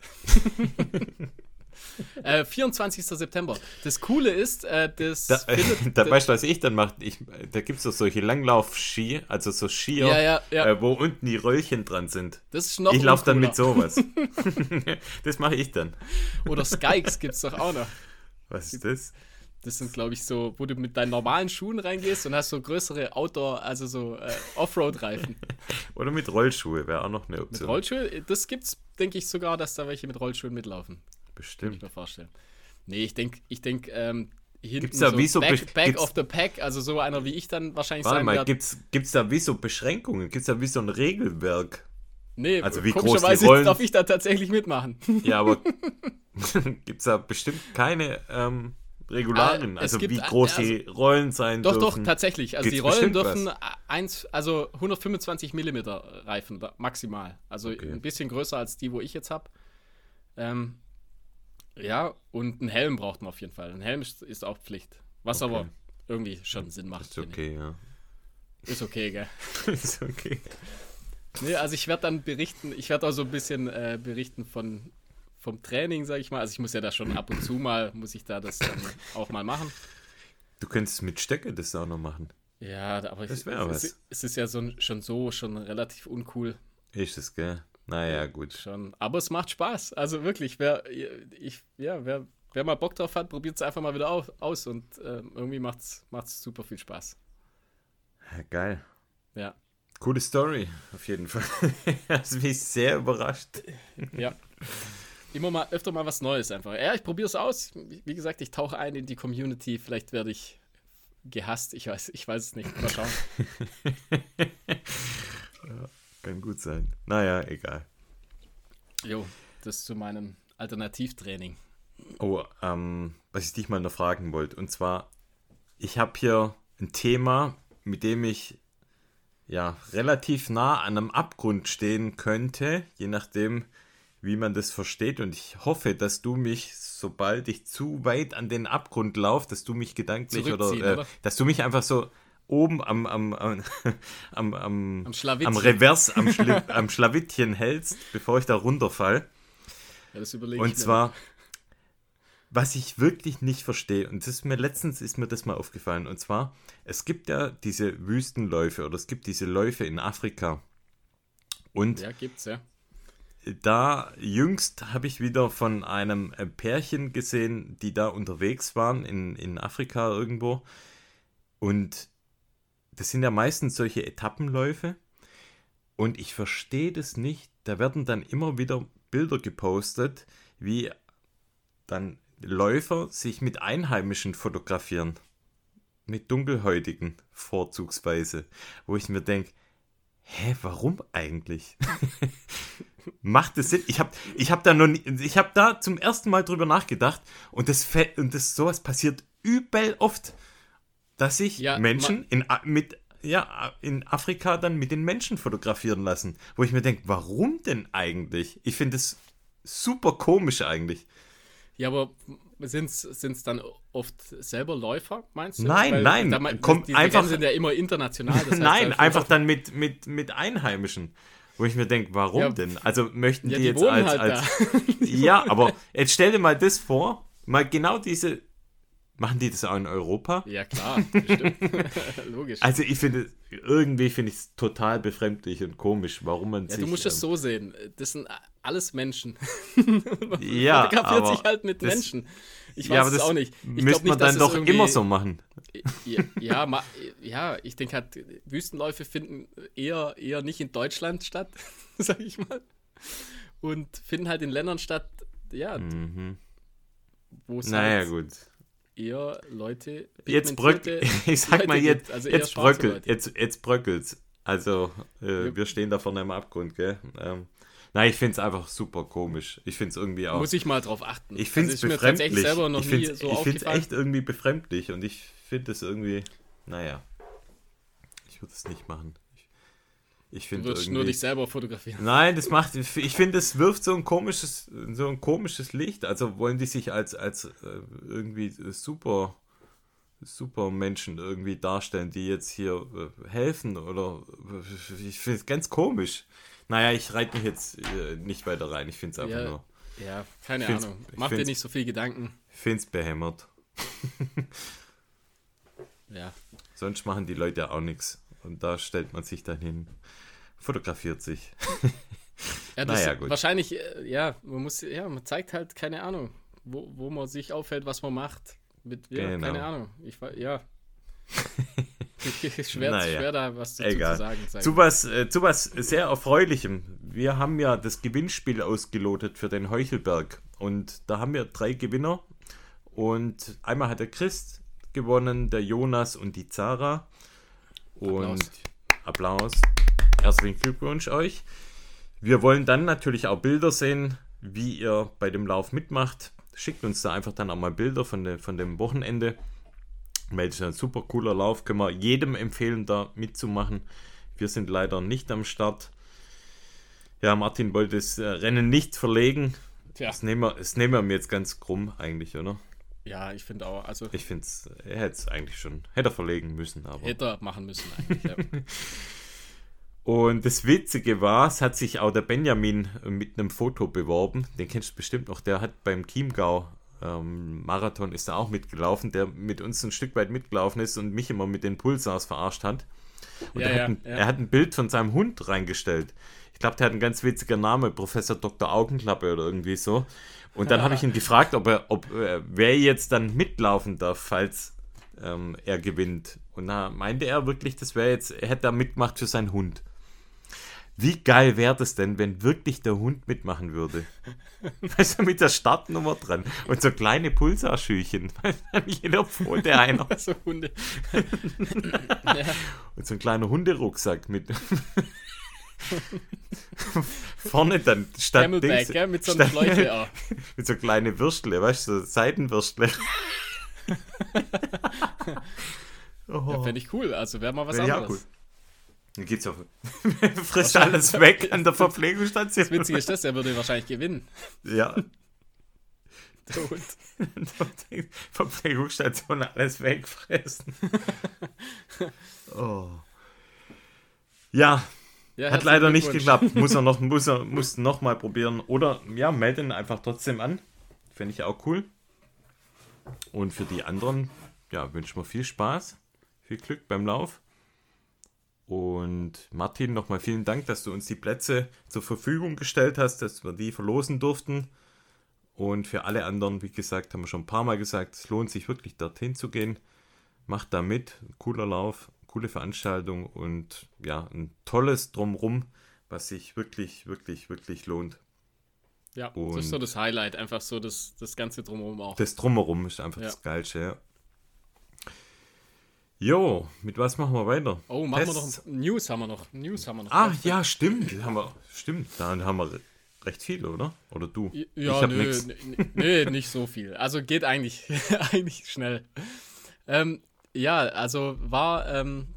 Äh, 24. September. Das Coole ist, äh, das. Da, äh, da weißt du, was ich dann mache? Ich, da gibt es doch solche Langlauf-Ski, also so Skier, ja, ja, ja. Äh, wo unten die Röllchen dran sind. Das ist noch Ich laufe dann mit sowas. das mache ich dann. Oder Skikes gibt es doch auch noch. Was ist das? Das sind, glaube ich, so, wo du mit deinen normalen Schuhen reingehst und hast so größere Outdoor, also so äh, Offroad-Reifen. Oder mit Rollschuhe wäre auch noch eine Option. Mit Rollschuhe, das gibt's, denke ich sogar, dass da welche mit Rollschuhen mitlaufen. Bestimmt. Kann ich mir vorstellen. Nee, ich denke, ich denke, ähm, hinten da so wie so back, back of the pack, also so einer wie ich dann wahrscheinlich Warte sein mal, gibt's, gibt's da wie so Beschränkungen? Gibt's da wie so ein Regelwerk? Nee, also wie groß die Rollen... darf ich da tatsächlich mitmachen. Ja, aber gibt's da bestimmt keine ähm, Regularien, ah, also wie groß also, die Rollen sein doch, dürfen? Doch, doch, tatsächlich. Also gibt's die Rollen dürfen eins, also 125 mm Reifen maximal. Also okay. ein bisschen größer als die, wo ich jetzt habe. Ähm, ja, und einen Helm braucht man auf jeden Fall. Ein Helm ist, ist auch Pflicht. Was okay. aber irgendwie schon Sinn macht. Ist okay, ja. Ist okay, gell? ist okay. Nee, also ich werde dann berichten, ich werde auch so ein bisschen äh, berichten von, vom Training, sag ich mal. Also ich muss ja da schon ab und zu mal, muss ich da das dann auch mal machen. Du könntest mit Stöcke das auch noch machen. Ja, aber das wäre was. Es, es ist ja so, schon so, schon relativ uncool. Ist es, gell? Naja, gut. Schon. Aber es macht Spaß. Also wirklich, wer, ich, ja, wer, wer mal Bock drauf hat, probiert es einfach mal wieder auf, aus und äh, irgendwie macht es super viel Spaß. Geil. Ja. Coole Story, auf jeden Fall. das mich sehr überrascht. Ja. Immer mal, öfter mal was Neues einfach. Ja, ich probiere es aus. Wie gesagt, ich tauche ein in die Community. Vielleicht werde ich gehasst. Ich weiß, ich weiß es nicht. Mal schauen. ja. Kann gut sein. Naja, egal. Jo, das zu meinem Alternativtraining. Oh, ähm, was ich dich mal noch fragen wollte. Und zwar, ich habe hier ein Thema, mit dem ich ja relativ nah an einem Abgrund stehen könnte, je nachdem, wie man das versteht. Und ich hoffe, dass du mich, sobald ich zu weit an den Abgrund laufe, dass du mich gedanklich oder, äh, oder, dass du mich einfach so oben am, am, am, am, am, am, am Revers, am, Schli am Schlawittchen hältst, bevor ich da runterfall. Ja, das überlege Und zwar, was ich wirklich nicht verstehe, und das ist mir letztens ist mir das mal aufgefallen, und zwar, es gibt ja diese Wüstenläufe oder es gibt diese Läufe in Afrika. Und ja, gibt's, ja. Da jüngst habe ich wieder von einem Pärchen gesehen, die da unterwegs waren in, in Afrika irgendwo. Und das sind ja meistens solche Etappenläufe. Und ich verstehe das nicht. Da werden dann immer wieder Bilder gepostet, wie dann Läufer sich mit Einheimischen fotografieren. Mit Dunkelhäutigen vorzugsweise. Wo ich mir denke, hä, warum eigentlich? Macht es Sinn? Ich habe ich hab da habe da zum ersten Mal drüber nachgedacht und das, und das sowas passiert übel oft dass sich ja, Menschen in, mit, ja, in Afrika dann mit den Menschen fotografieren lassen. Wo ich mir denke, warum denn eigentlich? Ich finde es super komisch eigentlich. Ja, aber sind es dann oft selber Läufer, meinst du? Nein, Weil nein. Da, kommt die einfach, sind ja immer international. Das heißt nein, einfach dann mit, mit, mit Einheimischen. Wo ich mir denke, warum ja, denn? Also möchten ja, die, die, jetzt als. Halt als ja, aber jetzt stell dir mal das vor, mal genau diese. Machen die das auch in Europa? Ja, klar, bestimmt. Logisch. Also ich finde, irgendwie finde ich es total befremdlich und komisch, warum man ja, sich... Du musst es ähm, so sehen, das sind alles Menschen. ja, fotografiert sich halt mit das, Menschen. Ich weiß ja, es auch nicht. Ich müsste man dann doch immer so machen. Ja, ja, ma, ja ich denke halt, Wüstenläufe finden eher, eher nicht in Deutschland statt, sag ich mal. Und finden halt in Ländern statt, ja, mhm. wo es naja, halt gut. Eher Leute Jetzt bröckelt, ich sag Leute mal, jetzt, also jetzt bröckelt, jetzt, jetzt bröckelt's. Also, äh, ja. wir stehen da vorne am Abgrund, gell? Ähm, Nein, ich finde es einfach super komisch. Ich finde es irgendwie auch. Muss ich mal drauf achten. Ich finde es also befremdlich. Ich finde es so echt irgendwie befremdlich und ich finde es irgendwie, naja. Ich würde es nicht machen. Ich, du würdest nur dich selber fotografieren. Nein, das macht. Ich finde, es wirft so ein komisches, so ein komisches Licht. Also wollen die sich als, als äh, irgendwie super super Menschen irgendwie darstellen, die jetzt hier äh, helfen oder ich finde es ganz komisch. Naja, ich reite mich jetzt äh, nicht weiter rein. Ich finde es einfach ja, nur. Ja, keine Ahnung. Mach dir nicht so viel Gedanken. Ich finde es behämmert. ja. Sonst machen die Leute auch nichts. Und da stellt man sich dann hin, fotografiert sich. ja, naja, gut. Wahrscheinlich, äh, ja, man muss, ja, man zeigt halt, keine Ahnung, wo, wo man sich auffällt, was man macht. Mit, ja, genau. keine Ahnung. Ich, ja. schwer, naja, schwer da was dazu egal. zu sagen. Zu was, äh, zu was sehr Erfreulichem. Wir haben ja das Gewinnspiel ausgelotet für den Heuchelberg. Und da haben wir drei Gewinner. Und einmal hat der Christ gewonnen, der Jonas und die Zara. Und Applaus. Applaus. Herzlichen Glückwunsch euch. Wir wollen dann natürlich auch Bilder sehen, wie ihr bei dem Lauf mitmacht. Schickt uns da einfach dann auch mal Bilder von, de, von dem Wochenende. Weil es ein super cooler Lauf, können wir jedem empfehlen, da mitzumachen. Wir sind leider nicht am Start. Ja, Martin wollte das äh, Rennen nicht verlegen. Tja. Das nehmen, wir, das nehmen wir mir jetzt ganz krumm eigentlich, oder? Ja, ich finde auch. Also ich finde es, er hätte es eigentlich schon, hätte er verlegen müssen. Aber. Hätte er machen müssen eigentlich, ja. Und das Witzige war, es hat sich auch der Benjamin mit einem Foto beworben. Den kennst du bestimmt noch. Der hat beim Chiemgau ähm, Marathon ist da auch mitgelaufen, der mit uns ein Stück weit mitgelaufen ist und mich immer mit den Pulsars verarscht hat. Und ja, er, ja, hat ein, ja. er, hat ein, Bild von seinem Hund reingestellt. Ich glaube, der hat einen ganz witziger Name, Professor Dr. Augenklappe oder irgendwie so. Und dann habe ich ihn gefragt, ob er, ob äh, wer jetzt dann mitlaufen darf, falls ähm, er gewinnt. Und da meinte er wirklich, das wäre jetzt, er hätte da mitgemacht für seinen Hund. Wie geil wäre das denn, wenn wirklich der Hund mitmachen würde? Weißt du, mit der Startnummer dran und so kleine Pulsarschüchen. Jeder Pfote einer. so Hunde. ja. Und so ein kleiner Hunderucksack mit. Vorne dann statt Dings, gell? mit so einer Schläuche auch. Mit so kleine Würstle, weißt du, so Seitenwürstle. oh. Ja, fände ich cool. Also wäre mal was ja, anderes. Cool. Dann geht's ja. frisst alles weg an der Verpflegungsstation. Das Witzige ist das, er würde wahrscheinlich gewinnen. Ja. Tot. Verpflegungsstation alles wegfressen. oh. Ja. ja Hat leider nicht geklappt. Muss er noch, muss er, muss noch mal probieren. Oder ja, melden einfach trotzdem an. Fände ich auch cool. Und für die anderen, ja, wünschen wir viel Spaß, viel Glück beim Lauf. Und Martin, nochmal vielen Dank, dass du uns die Plätze zur Verfügung gestellt hast, dass wir die verlosen durften. Und für alle anderen, wie gesagt, haben wir schon ein paar Mal gesagt, es lohnt sich wirklich dorthin zu gehen. Macht da mit, cooler Lauf, coole Veranstaltung und ja, ein tolles Drumrum, was sich wirklich, wirklich, wirklich lohnt. Ja, und das ist so das Highlight, einfach so das, das ganze Drumherum auch. Das Drumherum ist einfach ja. das Geilste, ja. Jo, mit was machen wir weiter? Oh, machen Tests. wir noch News haben wir noch. News haben wir noch. Ah, ja, stimmt. Haben wir, stimmt, da haben wir recht viel, oder? Oder du? Ja, nö, nö, nicht so viel. Also geht eigentlich, eigentlich schnell. Ähm, ja, also war ähm,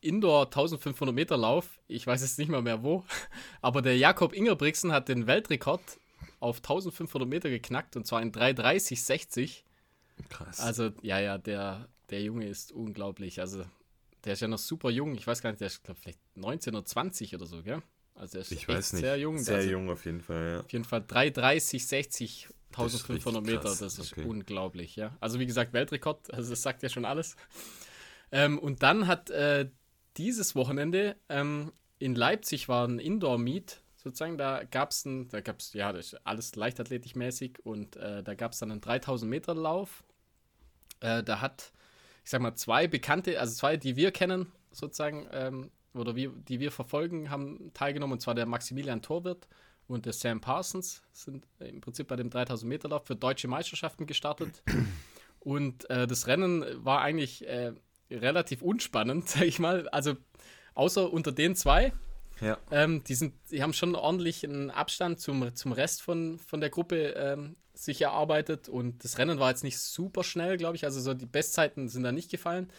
Indoor 1500 Meter Lauf. Ich weiß jetzt nicht mal mehr wo. Aber der Jakob Ingerbrigtsen hat den Weltrekord auf 1500 Meter geknackt und zwar in 3,30,60. Krass. Also, ja, ja, der, der Junge ist unglaublich. Also, der ist ja noch super jung. Ich weiß gar nicht, der ist, glaube vielleicht 19 oder 20 oder so, gell? Also, der ist ich weiß nicht. sehr jung. Sehr also, jung auf jeden Fall, ja. Auf jeden Fall 3,30,60, 1500 Meter. Das ist okay. unglaublich, ja. Also, wie gesagt, Weltrekord. Also, das sagt ja schon alles. Ähm, und dann hat äh, dieses Wochenende ähm, in Leipzig war ein Indoor-Meet sozusagen. Da gab es ein, da gab es, ja, das ist alles leichtathletikmäßig und äh, da gab es dann einen 3000 Meter Lauf. Äh, da hat, ich sag mal, zwei Bekannte, also zwei, die wir kennen, sozusagen, ähm, oder wir, die wir verfolgen, haben teilgenommen, und zwar der Maximilian Torwirt und der Sam Parsons sind im Prinzip bei dem 3000 Meter Lauf für deutsche Meisterschaften gestartet. Und äh, das Rennen war eigentlich äh, relativ unspannend, sag ich mal. Also außer unter den zwei. Ja. Ähm, die, sind, die haben schon ordentlich einen Abstand zum, zum Rest von, von der Gruppe ähm, sich erarbeitet und das Rennen war jetzt nicht super schnell, glaube ich. Also so die Bestzeiten sind da nicht gefallen.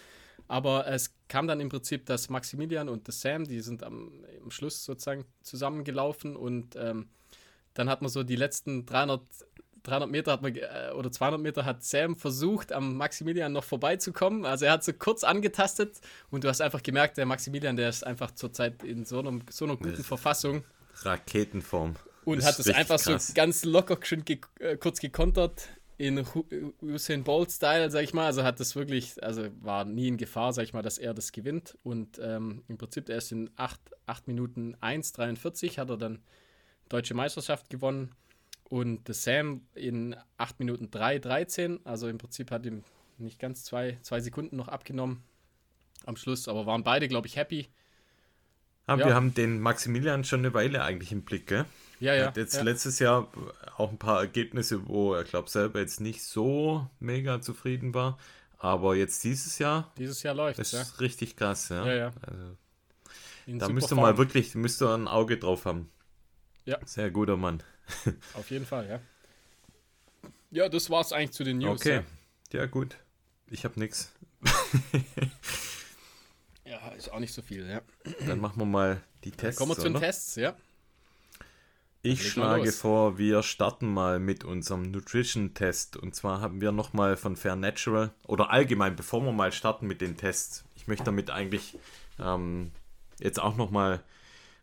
Aber es kam dann im Prinzip, dass Maximilian und das Sam, die sind am, am Schluss sozusagen zusammengelaufen und ähm, dann hat man so die letzten 300 300 Meter hat man, äh, oder 200 Meter hat Sam versucht, am Maximilian noch vorbeizukommen. Also er hat so kurz angetastet und du hast einfach gemerkt, der Maximilian, der ist einfach zurzeit in so, einem, so einer guten Verfassung. Raketenform. Und hat es einfach krass. so ganz locker schön ge äh, kurz gekontert in Usain Bolt-Style, sag ich mal. Also hat das wirklich, also war nie in Gefahr, sag ich mal, dass er das gewinnt. Und ähm, im Prinzip erst in 8, 8 Minuten 1,43 hat er dann Deutsche Meisterschaft gewonnen. Und der Sam in 8 Minuten 3, 13, also im Prinzip hat ihm nicht ganz zwei, zwei Sekunden noch abgenommen am Schluss, aber waren beide, glaube ich, happy. Ja, ja, Wir haben den Maximilian schon eine Weile eigentlich im Blick, gell? Ja, ja. Er hat jetzt ja. letztes Jahr auch ein paar Ergebnisse, wo er, glaube selber jetzt nicht so mega zufrieden war. Aber jetzt dieses Jahr. Dieses Jahr läuft es. Das ist richtig krass, ja. ja, ja. Also, da müsste man wirklich, müsste ein Auge drauf haben. Ja. Sehr guter Mann. Auf jeden Fall, ja. Ja, das war's eigentlich zu den News. Okay. Ja, ja gut. Ich habe nichts. ja, ist auch nicht so viel, ja. Dann machen wir mal die Tests. Kommen wir zu den oder? Tests, ja. Ich schlage vor, wir starten mal mit unserem Nutrition-Test. Und zwar haben wir nochmal von Fair Natural oder allgemein, bevor wir mal starten mit den Tests. Ich möchte damit eigentlich ähm, jetzt auch nochmal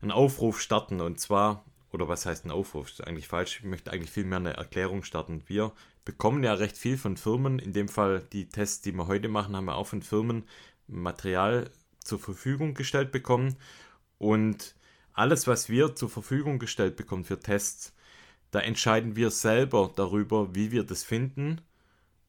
einen Aufruf starten. Und zwar oder was heißt ein Aufruf? Das ist eigentlich falsch. Ich möchte eigentlich viel mehr eine Erklärung starten. Wir bekommen ja recht viel von Firmen. In dem Fall die Tests, die wir heute machen, haben wir auch von Firmen Material zur Verfügung gestellt bekommen. Und alles, was wir zur Verfügung gestellt bekommen für Tests, da entscheiden wir selber darüber, wie wir das finden.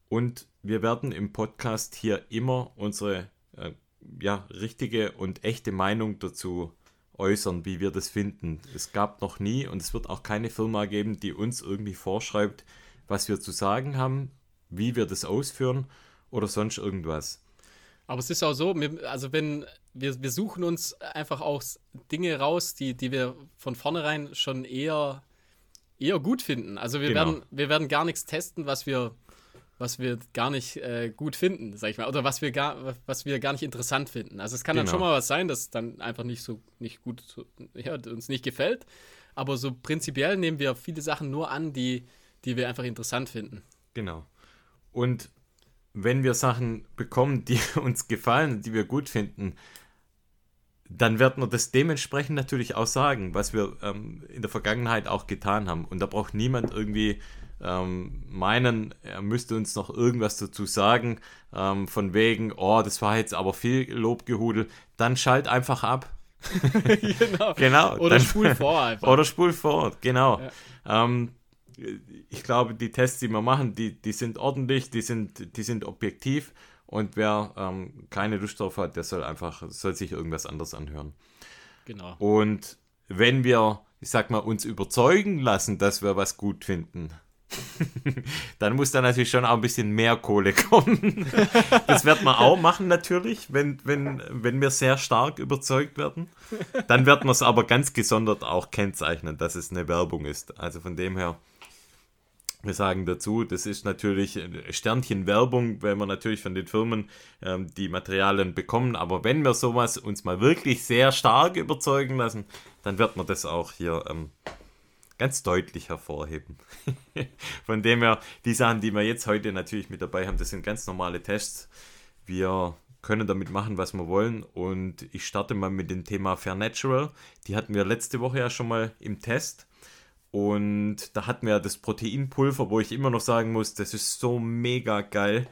Und wir werden im Podcast hier immer unsere äh, ja, richtige und echte Meinung dazu äußern, wie wir das finden. Es gab noch nie und es wird auch keine Firma geben, die uns irgendwie vorschreibt, was wir zu sagen haben, wie wir das ausführen oder sonst irgendwas. Aber es ist auch so, also wenn wir, wir suchen uns einfach auch Dinge raus, die, die wir von vornherein schon eher, eher gut finden. Also wir, genau. werden, wir werden gar nichts testen, was wir was wir gar nicht äh, gut finden, sag ich mal, oder was wir gar, was wir gar nicht interessant finden. Also es kann genau. dann schon mal was sein, das dann einfach nicht so nicht gut ja, uns nicht gefällt. Aber so prinzipiell nehmen wir viele Sachen nur an, die, die wir einfach interessant finden. Genau. Und wenn wir Sachen bekommen, die uns gefallen, die wir gut finden, dann wird man das dementsprechend natürlich auch sagen, was wir ähm, in der Vergangenheit auch getan haben. Und da braucht niemand irgendwie ähm, meinen, er müsste uns noch irgendwas dazu sagen, ähm, von wegen, oh, das war jetzt aber viel Lobgehudel, dann schalt einfach ab. genau. genau. Oder dann, spul vor einfach. Oder spul vor, genau. Ja. Ähm, ich glaube, die Tests, die wir machen, die, die sind ordentlich, die sind, die sind objektiv und wer ähm, keine Lust drauf hat, der soll einfach, soll sich irgendwas anderes anhören. Genau. Und wenn wir, ich sag mal, uns überzeugen lassen, dass wir was gut finden, dann muss da natürlich schon auch ein bisschen mehr Kohle kommen. das wird man auch machen natürlich, wenn, wenn, wenn wir sehr stark überzeugt werden. Dann wird man es aber ganz gesondert auch kennzeichnen, dass es eine Werbung ist. Also von dem her wir sagen dazu, das ist natürlich Sternchen Werbung, wenn wir natürlich von den Firmen ähm, die Materialien bekommen. Aber wenn wir sowas uns mal wirklich sehr stark überzeugen lassen, dann wird man das auch hier ähm, ganz deutlich hervorheben. von dem her, die Sachen, die wir jetzt heute natürlich mit dabei haben, das sind ganz normale Tests. Wir können damit machen, was wir wollen. Und ich starte mal mit dem Thema Fair Natural. Die hatten wir letzte Woche ja schon mal im Test. Und da hatten wir das Proteinpulver, wo ich immer noch sagen muss, das ist so mega geil.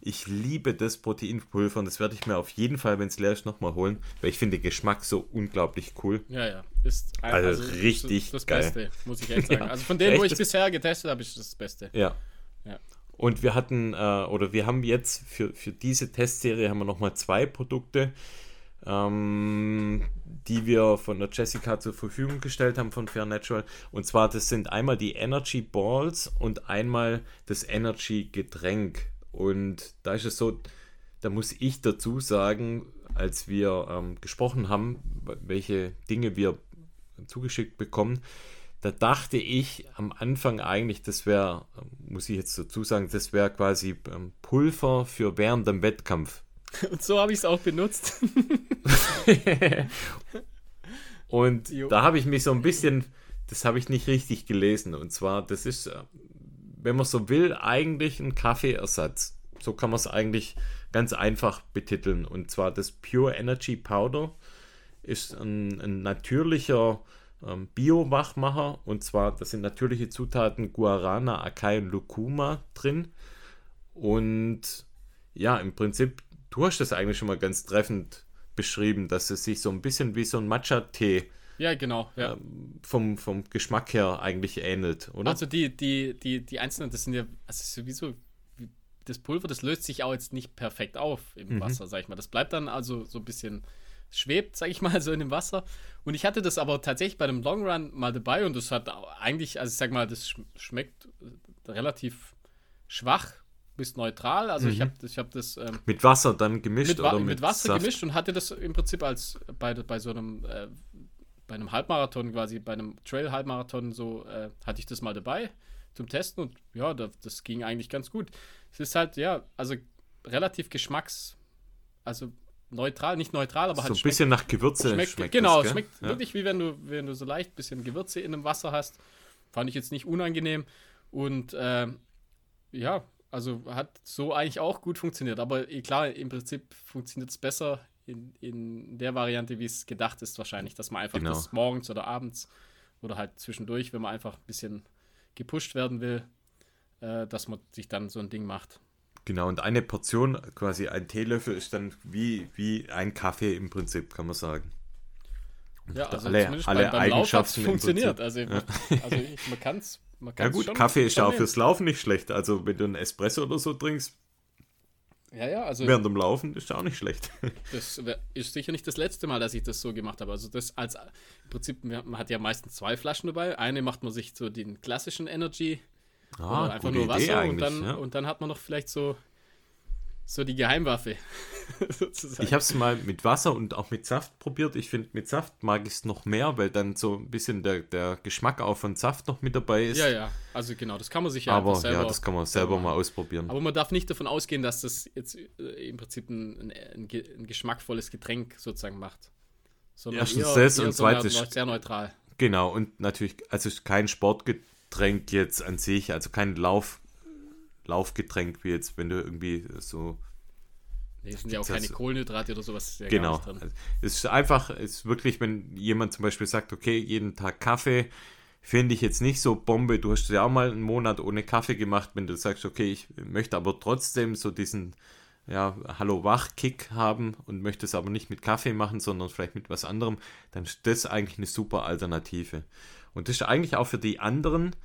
Ich liebe das Proteinpulver und das werde ich mir auf jeden Fall, wenn es leer ist, nochmal holen, weil ich finde den Geschmack so unglaublich cool. Ja, ja. Ist ein, also, also, richtig das, geil. Beste, muss ich echt sagen. Ja, also von denen, wo ich bisher getestet habe, ist das Beste. Ja. ja. Und wir hatten, äh, oder wir haben jetzt für, für diese Testserie haben wir nochmal zwei Produkte ähm, die wir von der Jessica zur Verfügung gestellt haben von Fair Natural. Und zwar, das sind einmal die Energy Balls und einmal das Energy Getränk. Und da ist es so, da muss ich dazu sagen, als wir ähm, gesprochen haben, welche Dinge wir zugeschickt bekommen, da dachte ich am Anfang eigentlich, das wäre, muss ich jetzt dazu sagen, das wäre quasi ähm, Pulver für während dem Wettkampf. Und so habe ich es auch benutzt. und jo. da habe ich mich so ein bisschen, das habe ich nicht richtig gelesen. Und zwar, das ist, äh, wenn man so will, eigentlich ein Kaffeeersatz. So kann man es eigentlich ganz einfach betiteln. Und zwar das Pure Energy Powder ist ein, ein natürlicher ähm, Bio-Wachmacher. Und zwar, das sind natürliche Zutaten Guarana, Acai und Lucuma drin. Und ja, im Prinzip du hast das eigentlich schon mal ganz treffend beschrieben, dass es sich so ein bisschen wie so ein Matcha-Tee ja, genau, ja. Ähm, vom, vom Geschmack her eigentlich ähnelt, oder? Also die, die, die, die einzelnen, das sind ja, also sowieso, das Pulver, das löst sich auch jetzt nicht perfekt auf im mhm. Wasser, sag ich mal. Das bleibt dann also so ein bisschen schwebt, sag ich mal, so in dem Wasser. Und ich hatte das aber tatsächlich bei einem Long Run mal dabei und das hat eigentlich, also ich sag mal, das schmeckt relativ schwach bis neutral. Also mhm. ich habe ich hab das. Ähm, mit Wasser dann gemischt mit, oder mit, mit Wasser Saft? gemischt und hatte das im Prinzip als bei, bei so einem. Äh, bei einem Halbmarathon quasi, bei einem Trail-Halbmarathon so, äh, hatte ich das mal dabei zum Testen und ja, das, das ging eigentlich ganz gut. Es ist halt, ja, also relativ geschmacks, also neutral, nicht neutral, aber halt. So ein bisschen nach Gewürze schmeckt. schmeckt genau, es schmeckt ja. wirklich wie wenn du, wenn du so leicht ein bisschen Gewürze in dem Wasser hast. Fand ich jetzt nicht unangenehm. Und äh, ja, also hat so eigentlich auch gut funktioniert. Aber eh, klar, im Prinzip funktioniert es besser in, in der Variante, wie es gedacht ist, wahrscheinlich, dass man einfach genau. das morgens oder abends oder halt zwischendurch, wenn man einfach ein bisschen gepusht werden will, äh, dass man sich dann so ein Ding macht. Genau, und eine Portion, quasi ein Teelöffel, ist dann wie, wie ein Kaffee im Prinzip, kann man sagen. Ja, also alle, alle beim, beim Eigenschaften funktioniert. Also, ja. also ich, man kann es ja gut, Kaffee ist ja auch fürs Laufen nicht schlecht. Also wenn du einen Espresso oder so trinkst, ja, ja, also während dem Laufen ist ja auch nicht schlecht. Das ist sicher nicht das letzte Mal, dass ich das so gemacht habe. Also das als im Prinzip, man hat ja meistens zwei Flaschen dabei. Eine macht man sich so den klassischen Energy ah, oder einfach nur Wasser und dann, ja. und dann hat man noch vielleicht so so die Geheimwaffe. sozusagen. Ich habe es mal mit Wasser und auch mit Saft probiert. Ich finde, mit Saft mag ich es noch mehr, weil dann so ein bisschen der, der Geschmack auch von Saft noch mit dabei ist. Ja, ja, also genau, das kann man sich ja Aber selber, ja, das kann man selber mal ausprobieren. Aber man darf nicht davon ausgehen, dass das jetzt äh, im Prinzip ein, ein, ein, geschmackvolles Getränk sozusagen macht. Sondern Erstens eher, das eher und zweitens sehr neutral. Genau, und natürlich, also kein Sportgetränk jetzt an sich, also kein Lauf Laufgetränk, wie jetzt, wenn du irgendwie so. Nee, es sind ja auch keine Kohlenhydrate oder sowas. Ja genau. Also, es ist einfach, es ist wirklich, wenn jemand zum Beispiel sagt, okay, jeden Tag Kaffee, finde ich jetzt nicht so Bombe. Du hast ja auch mal einen Monat ohne Kaffee gemacht, wenn du sagst, okay, ich möchte aber trotzdem so diesen ja, Hallo-Wach-Kick haben und möchte es aber nicht mit Kaffee machen, sondern vielleicht mit was anderem, dann ist das eigentlich eine super Alternative. Und das ist eigentlich auch für die anderen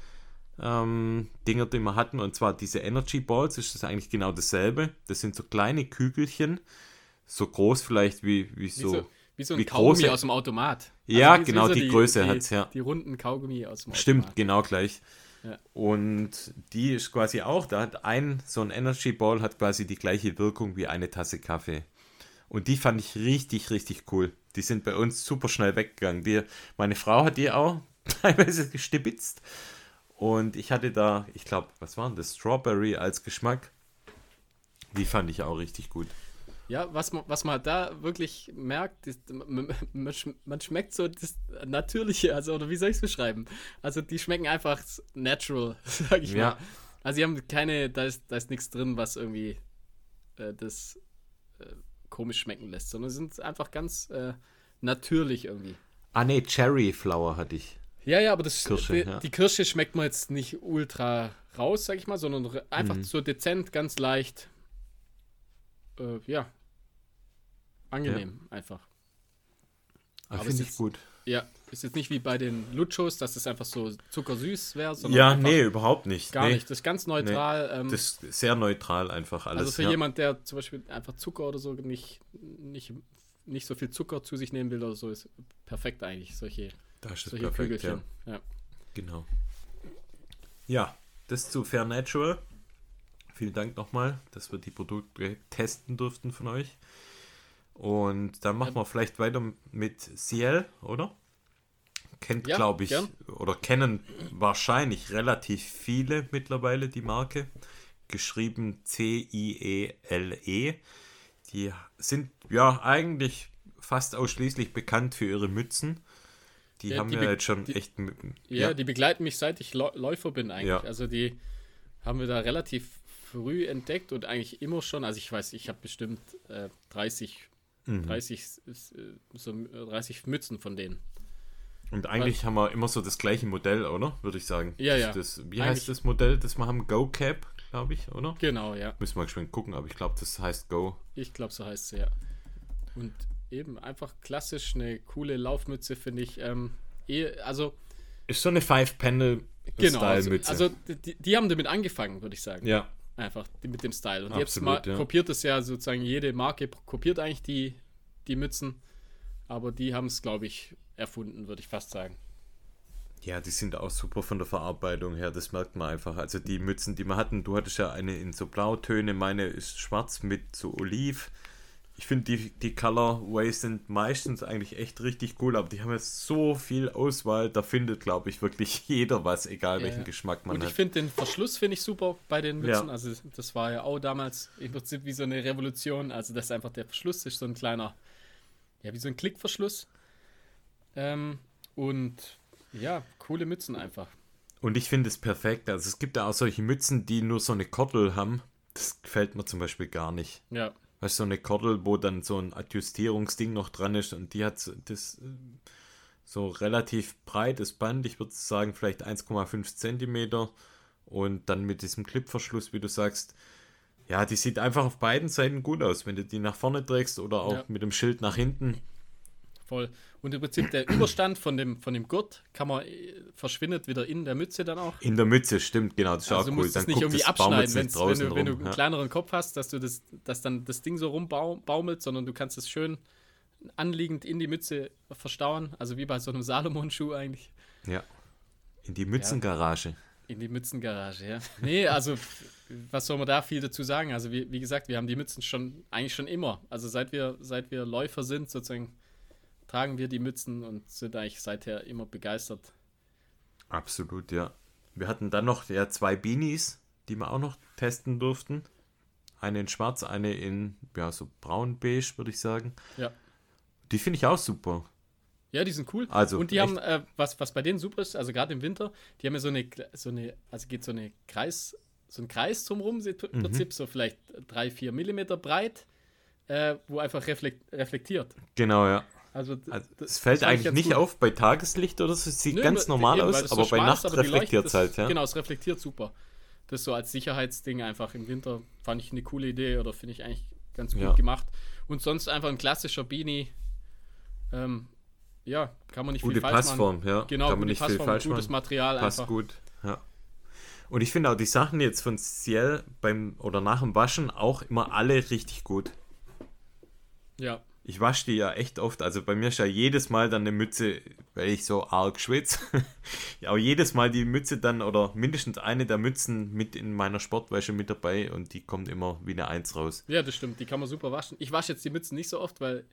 ähm, Dinger, die wir hatten, und zwar diese Energy Balls, ist das eigentlich genau dasselbe. Das sind so kleine Kügelchen, so groß vielleicht wie, wie so. Wie so, wie so ein wie Kaugummi große, aus dem Automat. Also ja, genau, so die, die, Größe hat es, ja. Die runden Kaugummi aus dem Automat. Stimmt, genau gleich. Ja. Und die ist quasi auch, da hat ein, so ein Energy Ball hat quasi die gleiche Wirkung wie eine Tasse Kaffee. Und die fand ich richtig, richtig cool. Die sind bei uns super schnell weggegangen. Die, meine Frau hat die auch teilweise gestibitzt. Und ich hatte da, ich glaube, was war denn das? Strawberry als Geschmack. Die fand ich auch richtig gut. Ja, was man, was man da wirklich merkt, ist, man, man, schmeckt so das Natürliche, also, oder wie soll ich es beschreiben? Also, die schmecken einfach natural, sag ich ja. mal. Also, sie haben keine, da ist, da ist nichts drin, was irgendwie äh, das äh, komisch schmecken lässt, sondern sie sind einfach ganz äh, natürlich irgendwie. Ah, nee, Cherry Flower hatte ich. Ja, ja, aber das, Kirsche, die, ja. die, Kirsche schmeckt man jetzt nicht ultra raus, sag ich mal, sondern einfach mhm. so dezent, ganz leicht. Äh, ja. Angenehm, ja. einfach. Ah, aber finde ich gut. Ja, ist jetzt nicht wie bei den Luchos, dass es einfach so zuckersüß wäre. Ja, nee, überhaupt nicht. Gar nee. nicht. Das ist ganz neutral. Nee. Ähm, das ist sehr neutral einfach alles. Also für ja. jemand, der zum Beispiel einfach Zucker oder so nicht, nicht, nicht so viel Zucker zu sich nehmen will oder so, ist perfekt eigentlich solche da ist Solche perfekt, ja. ja. Genau. Ja, das zu Fair Natural. Vielen Dank nochmal, dass wir die Produkte testen durften von euch. Und dann machen wir vielleicht weiter mit Ciel, oder? Kennt, ja, glaube ich, gern. oder kennen wahrscheinlich relativ viele mittlerweile die Marke. Geschrieben C-I-E-L-E. -E. Die sind ja eigentlich fast ausschließlich bekannt für ihre Mützen. Die ja, haben die ja jetzt schon die, echt. Ja, ja, die begleiten mich seit ich Läufer bin eigentlich. Ja. Also die haben wir da relativ früh entdeckt und eigentlich immer schon. Also ich weiß, ich habe bestimmt äh, 30, mhm. 30, äh, so 30 Mützen von denen. Und eigentlich also, haben wir immer so das gleiche Modell, oder? Würde ich sagen. Ja, ja. Das, wie eigentlich, heißt das Modell, das wir haben? Go Cap, glaube ich, oder? Genau, ja. Müssen wir schon gucken, aber ich glaube, das heißt Go. Ich glaube, so heißt es ja. Und eben einfach klassisch eine coole Laufmütze, finde ich. Ähm, eh, also. Ist so eine Five-Panel-Style-Mütze. Genau, also, also die, die, haben damit angefangen, würde ich sagen. Ja. Einfach die, mit dem Style. Und Absolut, jetzt mal ja. kopiert es ja sozusagen, jede Marke kopiert eigentlich die, die Mützen. Aber die haben es, glaube ich, erfunden, würde ich fast sagen. Ja, die sind auch super von der Verarbeitung her, das merkt man einfach. Also die Mützen, die wir hatten, du hattest ja eine in so Blautöne, meine ist schwarz mit so Oliv ich finde, die, die Colorways sind meistens eigentlich echt richtig cool, aber die haben jetzt so viel Auswahl, da findet, glaube ich, wirklich jeder was, egal ja, welchen Geschmack man hat. Und ich finde den Verschluss finde ich super bei den Mützen. Ja. Also das war ja auch damals im Prinzip wie so eine Revolution. Also das ist einfach der Verschluss ist so ein kleiner, ja, wie so ein Klickverschluss. Ähm, und ja, coole Mützen einfach. Und ich finde es perfekt. Also es gibt ja auch solche Mützen, die nur so eine Kordel haben. Das gefällt mir zum Beispiel gar nicht. Ja weißt du, so eine Kordel, wo dann so ein Adjustierungsding noch dran ist und die hat das so relativ breites Band, ich würde sagen vielleicht 1,5 Zentimeter. Und dann mit diesem Clipverschluss, wie du sagst, ja, die sieht einfach auf beiden Seiten gut aus, wenn du die nach vorne trägst oder auch ja. mit dem Schild nach hinten voll. Und im Prinzip der Überstand von dem, von dem Gurt kann man, äh, verschwindet wieder in der Mütze dann auch. In der Mütze, stimmt, genau. Das ist also auch cool. Dann nicht irgendwie abschneiden, wenn, du, wenn du einen ja. kleineren Kopf hast, dass du das, dass dann das Ding so rumbaumelt, sondern du kannst es schön anliegend in die Mütze verstauen. Also wie bei so einem Salomon-Schuh eigentlich. Ja. In die Mützengarage. Ja. In die Mützengarage, ja. Nee, also was soll man da viel dazu sagen? Also wie, wie gesagt, wir haben die Mützen schon eigentlich schon immer. Also seit wir, seit wir Läufer sind, sozusagen tragen wir die Mützen und sind eigentlich seither immer begeistert. Absolut, ja. Wir hatten dann noch ja, zwei Beanies, die wir auch noch testen durften. Eine in schwarz, eine in ja, so braun-beige, würde ich sagen. Ja. Die finde ich auch super. Ja, die sind cool. Also, und die echt. haben, äh, was, was bei denen super ist, also gerade im Winter, die haben ja so eine, so eine, also geht so eine Kreis, so ein Kreis zum Rum, im mhm. Prinzip so vielleicht drei, vier Millimeter breit, äh, wo einfach reflekt, reflektiert. Genau, ja. Also, also es fällt eigentlich nicht gut. auf bei Tageslicht oder so. Es sieht Nö, ganz normal eben, aus, aber so bei Nacht reflektiert es halt, ja. Genau, es reflektiert super. Das so als Sicherheitsding einfach im Winter fand ich eine coole Idee oder finde ich eigentlich ganz gut ja. gemacht. Und sonst einfach ein klassischer Beanie. Ähm, ja, kann man nicht gute viel falsch Passform, machen. ja. Genau, kann man nicht Passform, viel falsch gutes machen. Material Passt einfach. gut, ja. Und ich finde auch die Sachen jetzt von Ciel beim oder nach dem Waschen auch immer alle richtig gut. Ja, ich wasche die ja echt oft. Also bei mir ist ja jedes Mal dann eine Mütze, weil ich so arg schwitze. ja, aber jedes Mal die Mütze dann oder mindestens eine der Mützen mit in meiner Sportwäsche mit dabei und die kommt immer wie eine Eins raus. Ja, das stimmt. Die kann man super waschen. Ich wasche jetzt die Mützen nicht so oft, weil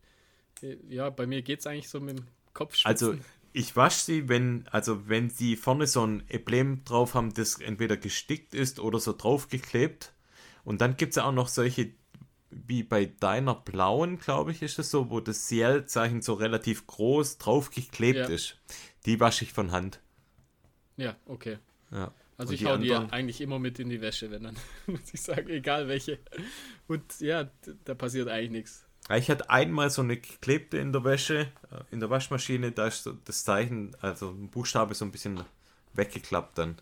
äh, ja, bei mir geht es eigentlich so mit dem Kopf Also ich wasche sie, wenn, also wenn sie vorne so ein Emblem drauf haben, das entweder gestickt ist oder so draufgeklebt. Und dann gibt es auch noch solche, wie bei deiner blauen, glaube ich, ist es so, wo das Ciel-Zeichen so relativ groß draufgeklebt ja. ist. Die wasche ich von Hand. Ja, okay. Ja. Also Und ich hau die eigentlich immer mit in die Wäsche, wenn dann, muss ich sagen, egal welche. Und ja, da passiert eigentlich nichts. Ich hatte einmal so eine geklebte in der Wäsche, äh, in der Waschmaschine, da ist das Zeichen, also ein Buchstabe so ein bisschen weggeklappt dann.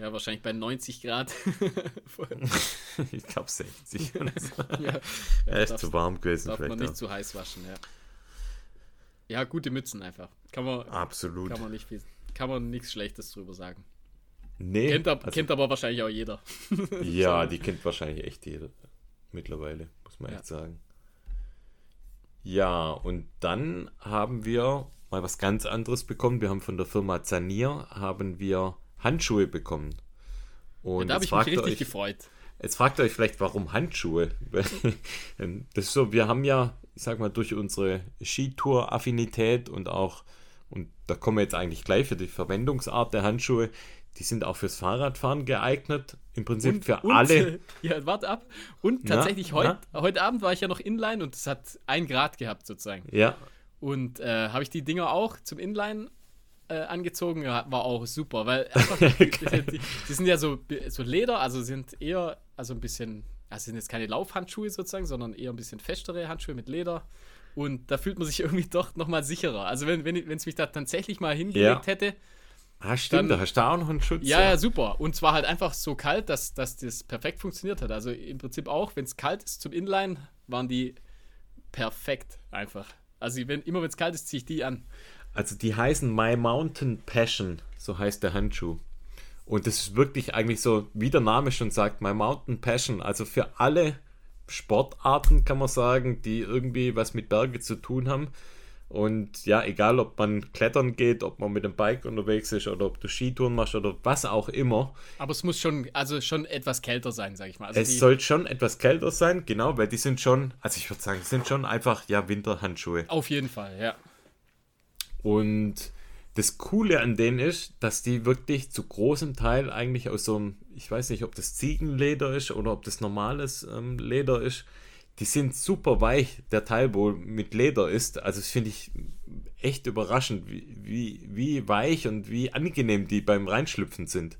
Ja, wahrscheinlich bei 90 Grad. ich glaube 60. ja, er ist zu warm gewesen. Darf vielleicht man nicht auch. zu heiß waschen, ja. Ja, gute Mützen einfach. Kann man, Absolut. Kann man, nicht viel, kann man nichts Schlechtes drüber sagen. Nee. Kennt, ab, also, kennt aber wahrscheinlich auch jeder. ja, die kennt wahrscheinlich echt jeder. Mittlerweile, muss man ja. echt sagen. Ja, und dann haben wir mal was ganz anderes bekommen. Wir haben von der Firma Zanier haben wir Handschuhe bekommen. Und ja, da habe ich mich richtig euch, gefreut. Jetzt fragt ihr euch vielleicht, warum Handschuhe? Das ist so, wir haben ja, ich sag mal, durch unsere Skitour-Affinität und auch, und da kommen wir jetzt eigentlich gleich für die Verwendungsart der Handschuhe, die sind auch fürs Fahrradfahren geeignet. Im Prinzip und, für und, alle. Ja, warte ab. Und tatsächlich heute, ja. heute Abend war ich ja noch inline und es hat ein Grad gehabt sozusagen. Ja. Und äh, habe ich die Dinger auch zum Inline äh, angezogen, war auch super, weil einfach, die, die, die, sind ja so, so Leder, also sind eher, also ein bisschen, also sind jetzt keine Laufhandschuhe sozusagen, sondern eher ein bisschen festere Handschuhe mit Leder. Und da fühlt man sich irgendwie doch nochmal sicherer. Also wenn es wenn, mich da tatsächlich mal hingelegt ja. hätte, Ah, stimmt, dann, da hast du auch noch einen Schutz. Ja, ja, super. Und zwar halt einfach so kalt, dass, dass das perfekt funktioniert hat. Also im Prinzip auch, wenn es kalt ist zum Inline, waren die perfekt einfach. Also wenn, immer wenn es kalt ist, ziehe ich die an. Also die heißen My Mountain Passion, so heißt der Handschuh. Und das ist wirklich eigentlich so, wie der Name schon sagt, My Mountain Passion. Also für alle Sportarten kann man sagen, die irgendwie was mit Berge zu tun haben. Und ja, egal ob man klettern geht, ob man mit dem Bike unterwegs ist oder ob du Skitouren machst oder was auch immer. Aber es muss schon, also schon etwas kälter sein, sag ich mal. Also es soll schon etwas kälter sein, genau, weil die sind schon, also ich würde sagen, sind schon einfach ja Winterhandschuhe. Auf jeden Fall, ja. Und das Coole an denen ist, dass die wirklich zu großem Teil eigentlich aus so einem, ich weiß nicht, ob das Ziegenleder ist oder ob das normales ähm, Leder ist, die sind super weich, der Teil, wo mit Leder ist. Also das finde ich echt überraschend, wie, wie, wie weich und wie angenehm die beim Reinschlüpfen sind.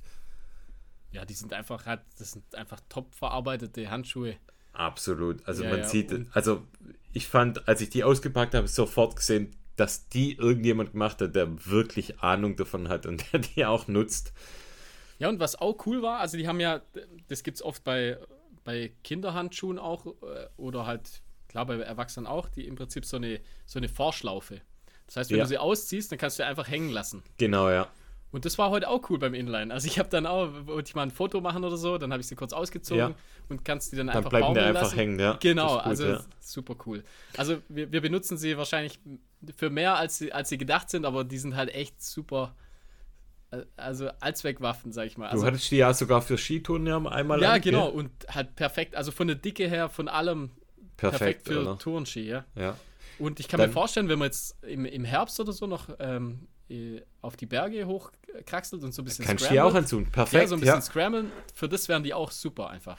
Ja, die sind einfach, das sind einfach top verarbeitete Handschuhe. Absolut. Also ja, man ja, sieht, also ich fand, als ich die ausgepackt habe, sofort gesehen, dass die irgendjemand gemacht hat, der wirklich Ahnung davon hat und der die auch nutzt. Ja, und was auch cool war, also die haben ja, das gibt es oft bei bei Kinderhandschuhen auch äh, oder halt, klar, bei Erwachsenen auch, die im Prinzip so eine, so eine Vorschlaufe. Das heißt, wenn ja. du sie ausziehst, dann kannst du sie einfach hängen lassen. Genau, ja. Und das war heute auch cool beim Inline. Also ich habe dann auch, wollte ich mal ein Foto machen oder so, dann habe ich sie kurz ausgezogen ja. und kannst die dann, dann einfach bleiben die einfach lassen. hängen, ja. Genau, gut, also ja. super cool. Also wir, wir, benutzen sie wahrscheinlich für mehr, als sie, als sie gedacht sind, aber die sind halt echt super also Allzweckwaffen, sag ich mal. Also, du hattest die ja sogar für Skitouren ja einmal. Ja, lang, genau. Ja? Und halt perfekt. Also von der Dicke her, von allem perfekt, perfekt für oder? Tourenski, ja. ja. Und ich kann Dann, mir vorstellen, wenn man jetzt im, im Herbst oder so noch ähm, äh, auf die Berge hochkraxelt und so ein bisschen Kannst du die auch anzun. Perfekt. Ja, so ein bisschen ja. scrammeln. Für das wären die auch super einfach.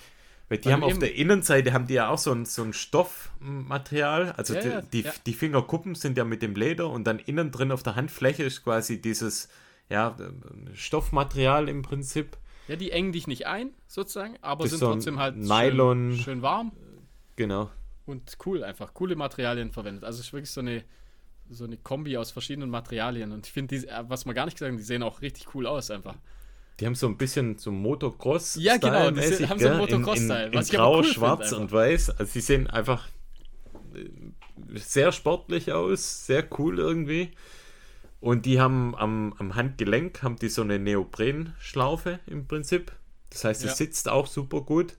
Weil die Weil haben auf der Innenseite haben die ja auch so ein, so ein Stoffmaterial. Also ja, die, die, die Fingerkuppen sind ja mit dem Leder und dann innen drin auf der Handfläche ist quasi dieses ja, Stoffmaterial im Prinzip. Ja, die engen dich nicht ein, sozusagen, aber sind so trotzdem halt Nylon. Schön, schön, warm. Genau. Und cool einfach, coole Materialien verwendet. Also es ist wirklich so eine, so eine Kombi aus verschiedenen Materialien. Und ich finde, äh, was man gar nicht gesagt haben, die sehen auch richtig cool aus einfach. Die haben so ein bisschen so Motocross. Ja, genau, die haben so einen Motocross-Style. In, in, in Grau, cool Schwarz und Weiß. Also sie sehen einfach äh, sehr sportlich aus, sehr cool irgendwie. Und die haben am, am Handgelenk haben die so eine Neoprenschlaufe im Prinzip. Das heißt, es ja. sitzt auch super gut.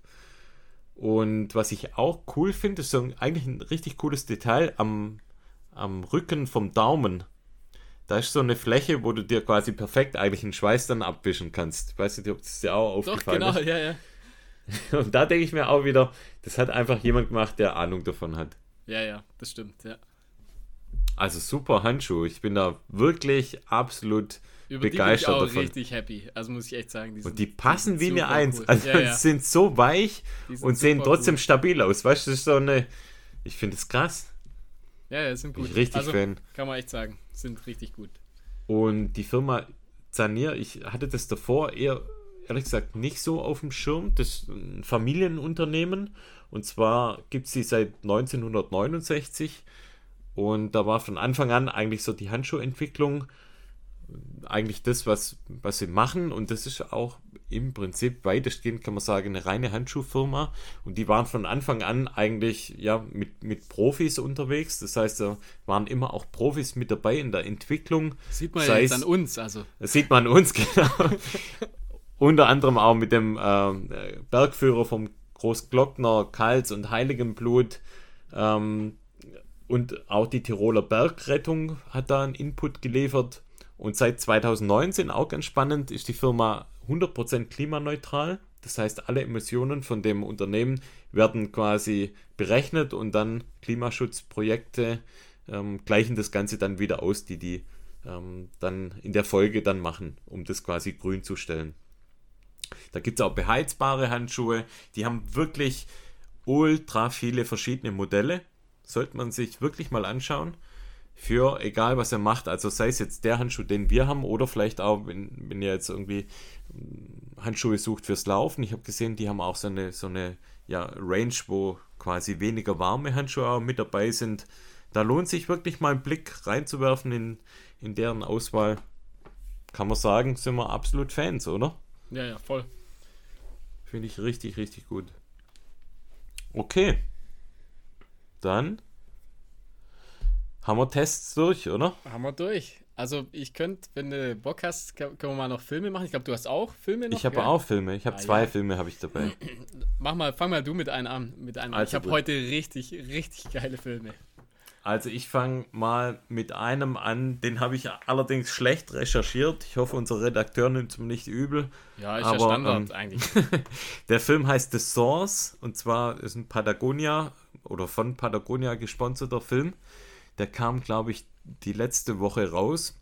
Und was ich auch cool finde, ist so ein, eigentlich ein richtig cooles Detail am, am Rücken vom Daumen. Da ist so eine Fläche, wo du dir quasi perfekt eigentlich einen Schweiß dann abwischen kannst. Ich weiß nicht, ob das dir auch aufgefallen Doch, genau, ist. ja, ja. Und da denke ich mir auch wieder, das hat einfach jemand gemacht, der Ahnung davon hat. Ja, ja, das stimmt, ja. Also super Handschuhe. Ich bin da wirklich absolut Über begeistert die bin ich auch davon. richtig happy. Also muss ich echt sagen. Die und die passen wie eine Eins. Cool. Also ja, ja. sind so weich und sehen trotzdem cool. stabil aus. Weißt du, das ist so eine. Ich finde es krass. Ja, ja, sind gut. Ich richtig also, Fan. Kann man echt sagen. Sind richtig gut. Und die Firma Zanier, ich hatte das davor eher, ehrlich gesagt, nicht so auf dem Schirm. Das ist ein Familienunternehmen. Und zwar gibt es sie seit 1969. Und da war von Anfang an eigentlich so die Handschuhentwicklung eigentlich das, was, was sie machen. Und das ist auch im Prinzip weitestgehend, kann man sagen, eine reine Handschuhfirma. Und die waren von Anfang an eigentlich ja, mit, mit Profis unterwegs. Das heißt, da waren immer auch Profis mit dabei in der Entwicklung. Sieht man ja jetzt an uns. Also. Das sieht man an uns, genau. Unter anderem auch mit dem äh, Bergführer vom Großglockner, Kals und Heiligenblut. Ähm, und auch die Tiroler Bergrettung hat da einen Input geliefert. Und seit 2019, auch ganz spannend, ist die Firma 100% klimaneutral. Das heißt, alle Emissionen von dem Unternehmen werden quasi berechnet und dann Klimaschutzprojekte ähm, gleichen das Ganze dann wieder aus, die die ähm, dann in der Folge dann machen, um das quasi grün zu stellen. Da gibt es auch beheizbare Handschuhe, die haben wirklich ultra viele verschiedene Modelle. Sollte man sich wirklich mal anschauen für egal was er macht. Also sei es jetzt der Handschuh, den wir haben, oder vielleicht auch, wenn, wenn ihr jetzt irgendwie hm, Handschuhe sucht fürs Laufen. Ich habe gesehen, die haben auch so eine, so eine ja, Range, wo quasi weniger warme Handschuhe auch mit dabei sind. Da lohnt sich wirklich mal einen Blick reinzuwerfen in, in deren Auswahl. Kann man sagen, sind wir absolut Fans, oder? Ja, ja, voll. Finde ich richtig, richtig gut. Okay. Dann haben wir Tests durch, oder? Haben wir durch. Also ich könnte, wenn du Bock hast, können wir mal noch Filme machen. Ich glaube, du hast auch Filme noch. Ich habe auch Filme. Ich habe ah, zwei ja. Filme habe ich dabei. Mach mal, fang mal du mit einem an. Mit einem also ich habe heute richtig, richtig geile Filme. Also ich fange mal mit einem an, den habe ich allerdings schlecht recherchiert. Ich hoffe, unser Redakteur nimmt es mir nicht übel. Ja, ist Aber, ja Standard ähm, eigentlich. der Film heißt The Source und zwar ist ein Patagonia oder von Patagonia gesponserter Film. Der kam, glaube ich, die letzte Woche raus.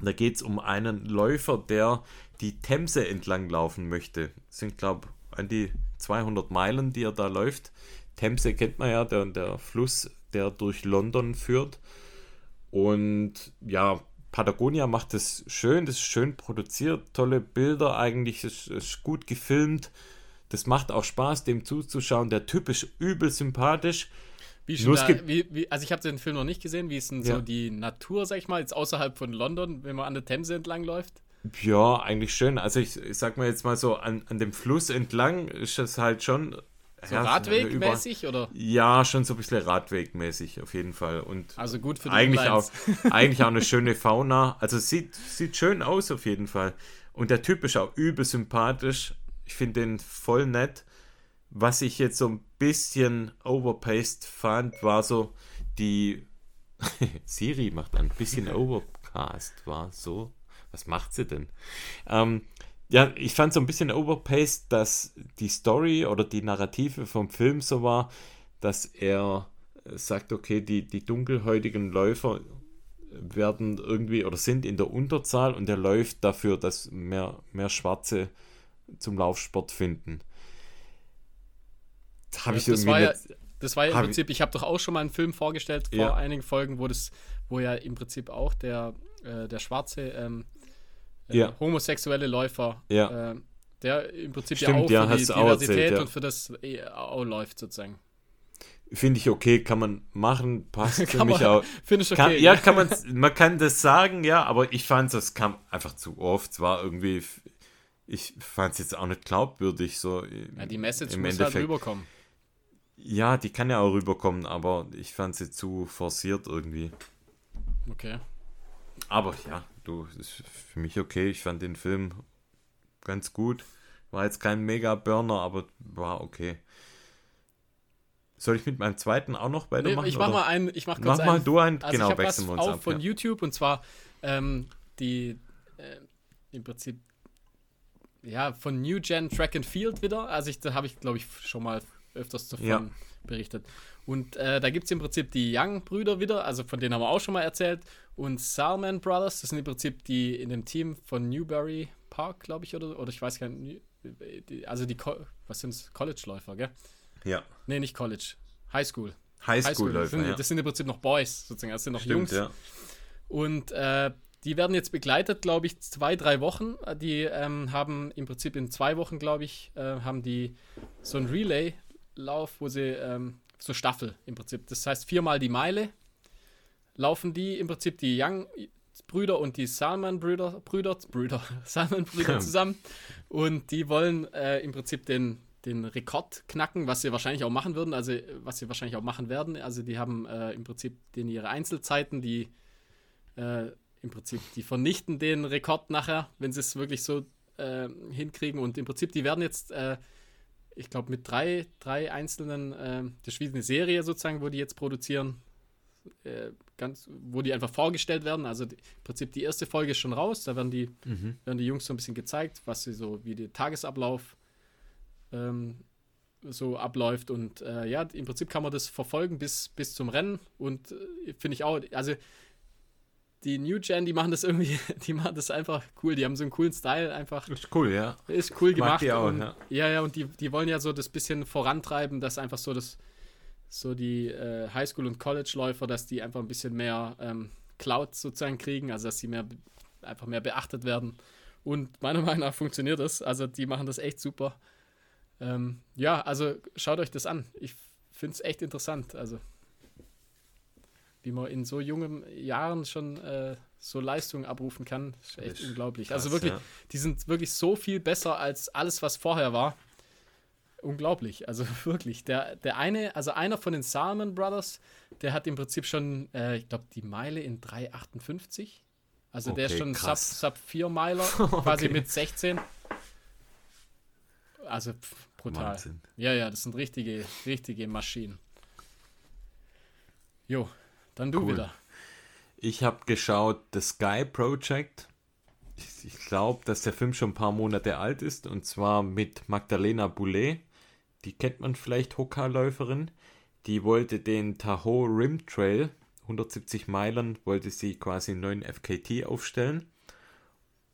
Da geht es um einen Läufer, der die Themse entlang laufen möchte. Das sind, glaube ich, an die 200 Meilen, die er da läuft. Themse kennt man ja, der, der Fluss, der durch London führt. Und ja, Patagonia macht es schön, das ist schön produziert, tolle Bilder eigentlich, es ist gut gefilmt. Das macht auch Spaß, dem zuzuschauen. Der Typ ist übel sympathisch. Wie Nur da, wie, wie, also ich habe den Film noch nicht gesehen. Wie ist denn ja. so die Natur, sag ich mal, jetzt außerhalb von London, wenn man an der Themse entlang läuft? Ja, eigentlich schön. Also ich, ich sag mal jetzt mal so, an, an dem Fluss entlang ist es halt schon. So ja, Radwegmäßig oder? Ja, schon so ein bisschen Radwegmäßig auf jeden Fall. Und also gut für die eigentlich auch, eigentlich auch eine schöne Fauna. Also sieht, sieht schön aus auf jeden Fall. Und der Typ ist auch übel sympathisch. Ich finde den voll nett. Was ich jetzt so ein bisschen overpaced fand, war so die Siri macht ein bisschen Overcast, war so. Was macht sie denn? Ähm, ja, ich fand so ein bisschen overpaced, dass die Story oder die Narrative vom Film so war, dass er sagt, okay, die, die dunkelhäutigen Läufer werden irgendwie oder sind in der Unterzahl und er läuft dafür, dass mehr, mehr Schwarze zum Laufsport finden habe ich das war ja, Das war ja im Prinzip, ich habe doch auch schon mal einen Film vorgestellt vor ja. einigen Folgen, wo das, wo ja im Prinzip auch der, äh, der schwarze ähm, äh, ja. homosexuelle Läufer, äh, der im Prinzip Stimmt, ja auch für die Diversität erzählt, und für das eh auch läuft sozusagen. Finde ich okay, kann man machen, passt für mich auch. Finde ich okay. Kann, ja, kann man, man kann das sagen, ja, aber ich fand, das kam einfach zu oft. Es war irgendwie, ich fand es jetzt auch nicht glaubwürdig. So ja, die Message muss halt Endeffekt. halt rüberkommen. Ja, die kann ja auch rüberkommen, aber ich fand sie zu forciert irgendwie. Okay. Aber ja, du, ist für mich okay. Ich fand den Film ganz gut. War jetzt kein Mega-Burner, aber war okay. Soll ich mit meinem zweiten auch noch weitermachen? Nee, ich mach oder? mal einen, ich mach kurz Mach mal du einen, also genau, wechseln wir uns auf ab. von ja. YouTube und zwar ähm, die äh, im Prinzip ja von New Gen Track and Field wieder. Also ich, da habe ich glaube ich schon mal öfters davon ja. berichtet. Und äh, da gibt es im Prinzip die Young-Brüder wieder, also von denen haben wir auch schon mal erzählt. Und Salman Brothers, das sind im Prinzip die in dem Team von Newberry Park, glaube ich, oder, oder ich weiß gar nicht, also die, was sind es, College-Läufer, gell? Ja. Nee, nicht College, High School. Highschool-Läufer, das, ja. das sind im Prinzip noch Boys, sozusagen, das sind noch Stimmt, Jungs. Ja. Und äh, die werden jetzt begleitet, glaube ich, zwei, drei Wochen. Die ähm, haben im Prinzip in zwei Wochen, glaube ich, äh, haben die so einen Relay-Lauf, wo sie ähm, so Staffel im Prinzip. Das heißt viermal die Meile laufen die im Prinzip die Young Brüder und die Salman Brüder Brüder Brüder Salman Brüder zusammen und die wollen äh, im Prinzip den den Rekord knacken, was sie wahrscheinlich auch machen würden, also was sie wahrscheinlich auch machen werden. Also die haben äh, im Prinzip den ihre Einzelzeiten, die äh, im Prinzip die vernichten den Rekord nachher, wenn sie es wirklich so äh, hinkriegen und im Prinzip die werden jetzt äh, ich glaube, mit drei, drei einzelnen, äh, das ist wie eine Serie sozusagen, wo die jetzt produzieren, äh, ganz, wo die einfach vorgestellt werden. Also die, im Prinzip die erste Folge ist schon raus, da werden die, mhm. werden die Jungs so ein bisschen gezeigt, was sie so, wie der Tagesablauf ähm, so abläuft. Und äh, ja, im Prinzip kann man das verfolgen bis, bis zum Rennen. Und äh, finde ich auch, also die New Gen, die machen das irgendwie, die machen das einfach cool. Die haben so einen coolen Style einfach. Ist cool, ja. Ist cool gemacht. Auch, und, ja. ja, ja, und die, die wollen ja so das bisschen vorantreiben, dass einfach so das, so die äh, Highschool- und College-Läufer, dass die einfach ein bisschen mehr ähm, Cloud sozusagen kriegen, also dass sie mehr einfach mehr beachtet werden. Und meiner Meinung nach funktioniert das. Also die machen das echt super. Ähm, ja, also schaut euch das an. Ich finde es echt interessant. Also wie man in so jungen Jahren schon äh, so Leistungen abrufen kann, ist echt ist unglaublich. Krass, also wirklich, ja. die sind wirklich so viel besser als alles, was vorher war. Unglaublich, also wirklich. Der, der eine, also einer von den Salmon Brothers, der hat im Prinzip schon, äh, ich glaube, die Meile in 3,58. Also okay, der ist schon Sub, Sub 4 Meiler, quasi okay. mit 16. Also pff, brutal. Wahnsinn. Ja, ja, das sind richtige, richtige Maschinen. Jo, dann du cool. wieder. Ich habe geschaut The Sky Project. Ich, ich glaube, dass der Film schon ein paar Monate alt ist und zwar mit Magdalena Boulet. Die kennt man vielleicht, Hoka-Läuferin. Die wollte den Tahoe Rim Trail, 170 Meilen, wollte sie quasi einen neuen FKT aufstellen.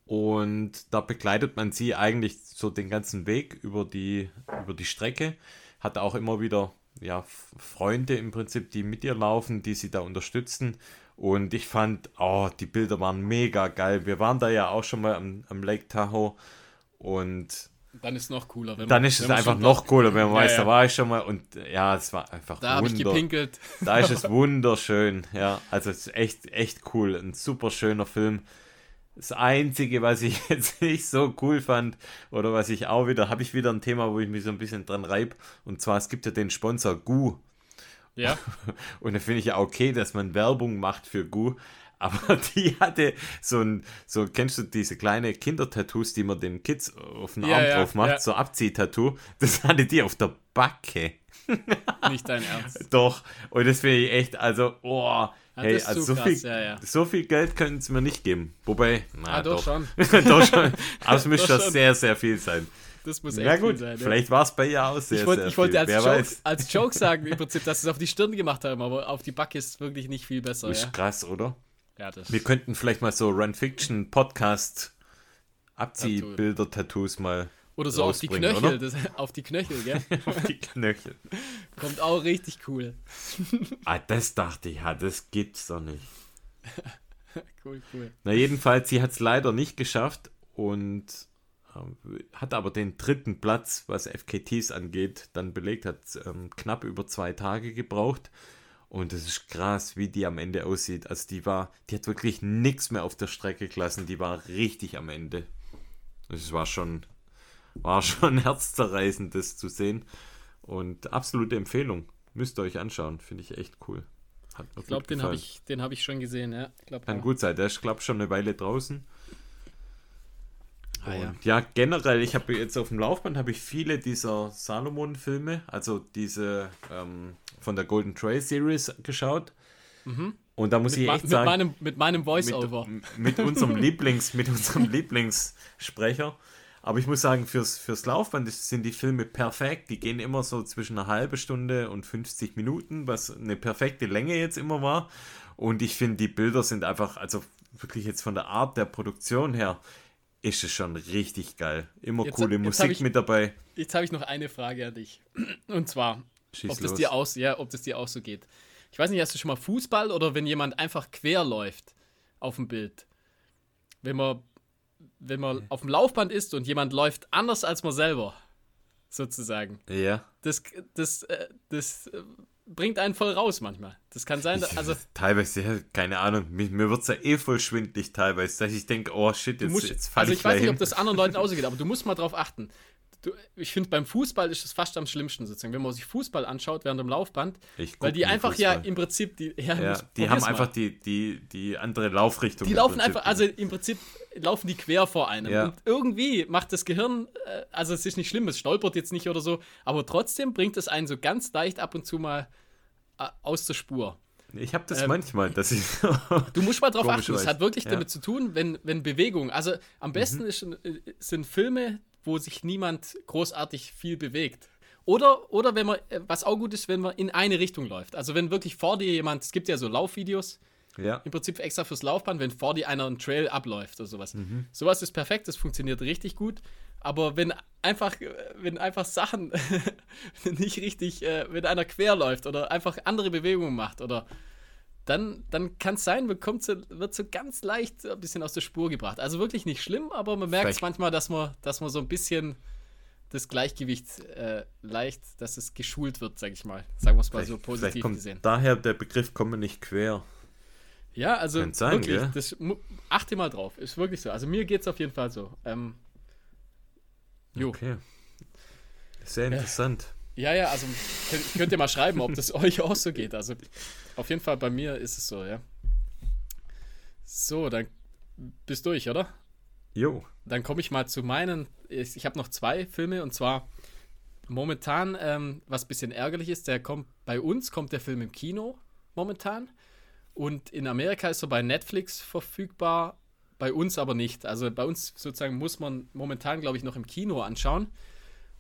Und da begleitet man sie eigentlich so den ganzen Weg über die, über die Strecke. Hat auch immer wieder ja, Freunde im Prinzip, die mit ihr laufen, die sie da unterstützen. Und ich fand, oh, die Bilder waren mega geil. Wir waren da ja auch schon mal am, am Lake Tahoe und dann ist es noch cooler. dann ist es einfach noch cooler, wenn man ja, weiß, ja. da war ich schon mal und ja, es war einfach Da habe ich gepinkelt. Da ist es wunderschön, ja. Also es ist echt, echt cool. Ein super schöner Film. Das Einzige, was ich jetzt nicht so cool fand, oder was ich auch wieder, habe ich wieder ein Thema, wo ich mich so ein bisschen dran reibe. Und zwar, es gibt ja den Sponsor Gu. Ja. Und da finde ich ja okay, dass man Werbung macht für Gu. Aber die hatte so ein, so kennst du diese kleine Kindertattoos, die man den Kids auf den ja, Arm ja, drauf macht, ja. so Abziehtattoo. Das hatte die auf der Backe. Nicht dein Ernst. Doch. Und das finde ich echt, also, oh, hey, also so, krass, viel, ja, ja. so viel Geld können sie mir nicht geben. Wobei, na ah, doch, doch. schon. doch schon. Aber es müsste schon sehr, sehr viel sein. Das muss echt ja, gut, sein. Vielleicht war es bei ihr auch sehr, ich wollt, sehr Ich wollte als, Joke, als Joke sagen, im Prinzip, dass sie es auf die Stirn gemacht haben, aber auf die Backe ist wirklich nicht viel besser. Ist ja. krass, oder? Ja, das Wir könnten vielleicht mal so Run Fiction Podcast Abziehbilder-Tattoos mal oder so auf die Knöchel, das, auf die Knöchel, gell? auf die Knöchel. Kommt auch richtig cool. ah, das dachte ich, ja, das gibt's doch nicht. cool, cool. Na, jedenfalls, sie hat es leider nicht geschafft und ähm, hat aber den dritten Platz, was FKTs angeht, dann belegt, hat ähm, knapp über zwei Tage gebraucht. Und es ist krass, wie die am Ende aussieht. Also die war, die hat wirklich nichts mehr auf der Strecke gelassen. Die war richtig am Ende. Es war schon war schon herzzerreißend, das zu sehen. Und absolute Empfehlung. Müsst ihr euch anschauen. Finde ich echt cool. ich glaube, den habe ich, hab ich schon gesehen. Ja. Glaub, Kann ja. gut sein. Der ist, glaube ich, schon eine Weile draußen. Ah, ja. ja. generell, ich habe jetzt auf dem Laufband habe ich viele dieser Salomon-Filme, also diese ähm, von der Golden Trail Series geschaut. Mhm. Und da muss mit ich echt sagen, mit meinem, mit meinem Voice-Over. Mit, mit, unserem Lieblings, mit unserem Lieblingssprecher. Aber ich muss sagen, fürs, fürs Laufband sind die Filme perfekt. Die gehen immer so zwischen einer halben Stunde und 50 Minuten, was eine perfekte Länge jetzt immer war. Und ich finde, die Bilder sind einfach, also wirklich jetzt von der Art der Produktion her, ist es schon richtig geil. Immer jetzt, coole jetzt Musik ich, mit dabei. Jetzt habe ich noch eine Frage an dich. Und zwar, ob das, dir aus, ja, ob das dir auch so geht. Ich weiß nicht, hast du schon mal Fußball oder wenn jemand einfach quer läuft auf dem Bild? Wenn man, wenn man auf dem Laufband ist und jemand läuft anders als man selber, sozusagen. Ja. Das, das, äh, das äh, bringt einen voll raus manchmal. Das kann sein, also. Teilweise, keine Ahnung, mir, mir wird es ja eh voll schwindlig teilweise, dass ich denke, oh shit, jetzt, musst, jetzt fall Also ich, ich weiß nicht, ob das anderen Leuten ausgeht, aber du musst mal drauf achten. Du, ich finde, beim Fußball ist es fast am schlimmsten sozusagen, wenn man sich Fußball anschaut während dem Laufband, weil die einfach Fußball. ja im Prinzip die, ja, ja, die haben einfach die, die, die andere Laufrichtung. Die laufen einfach, also im Prinzip laufen die quer vor einem. Ja. Und irgendwie macht das Gehirn, äh, also es ist nicht schlimm, es stolpert jetzt nicht oder so, aber trotzdem bringt es einen so ganz leicht ab und zu mal äh, aus der Spur. Ich habe das ähm, manchmal, dass ich. du musst mal drauf achten. Es hat wirklich ja. damit zu tun, wenn, wenn Bewegung. Also am besten mhm. ist, äh, sind Filme, wo sich niemand großartig viel bewegt. Oder, oder wenn man, äh, was auch gut ist, wenn man in eine Richtung läuft. Also wenn wirklich vor dir jemand, es gibt ja so Laufvideos, ja. im Prinzip extra fürs Laufband, wenn vor dir einer einen Trail abläuft oder sowas. Mhm. Sowas ist perfekt, das funktioniert richtig gut. Aber wenn einfach, wenn einfach Sachen nicht richtig, äh, wenn einer quer läuft oder einfach andere Bewegungen macht oder dann, dann kann es sein, bekommt so, wird so ganz leicht ein bisschen aus der Spur gebracht. Also wirklich nicht schlimm, aber man merkt es manchmal, dass man, dass man so ein bisschen das Gleichgewicht äh, leicht, dass es geschult wird, sag ich mal. Sagen wir es mal so positiv gesehen. Daher der Begriff komme nicht quer. Ja, also sein, wirklich, das, achte mal drauf. Ist wirklich so. Also mir geht es auf jeden Fall so. Ähm, jo. Okay. Sehr interessant. Ja, ja, also könnt ihr mal schreiben, ob das euch auch so geht. Also auf jeden Fall bei mir ist es so, ja. So, dann bist du durch, oder? Jo. Dann komme ich mal zu meinen. Ich, ich habe noch zwei Filme und zwar momentan, ähm, was ein bisschen ärgerlich ist, der kommt bei uns kommt der Film im Kino momentan und in Amerika ist er bei Netflix verfügbar, bei uns aber nicht. Also bei uns sozusagen muss man momentan, glaube ich, noch im Kino anschauen.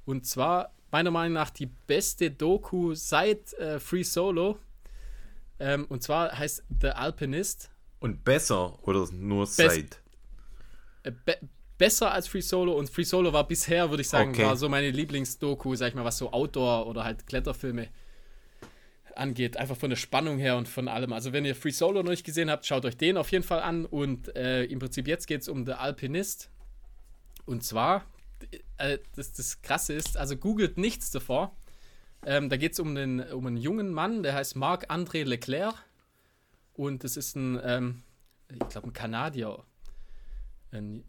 Und zwar meiner Meinung nach die beste Doku seit äh, Free Solo. Ähm, und zwar heißt The Alpinist. Und besser oder nur Best, seit? Äh, be besser als Free Solo und Free Solo war bisher, würde ich sagen, okay. war so meine Lieblingsdoku, sag ich mal, was so Outdoor oder halt Kletterfilme angeht. Einfach von der Spannung her und von allem. Also wenn ihr Free Solo noch nicht gesehen habt, schaut euch den auf jeden Fall an. Und äh, im Prinzip jetzt geht es um The Alpinist. Und zwar äh, das, das Krasse ist, also googelt nichts davor. Ähm, da geht es um, um einen jungen Mann, der heißt Marc-André Leclerc. Und das ist ein, ähm, ich glaube, ein Kanadier.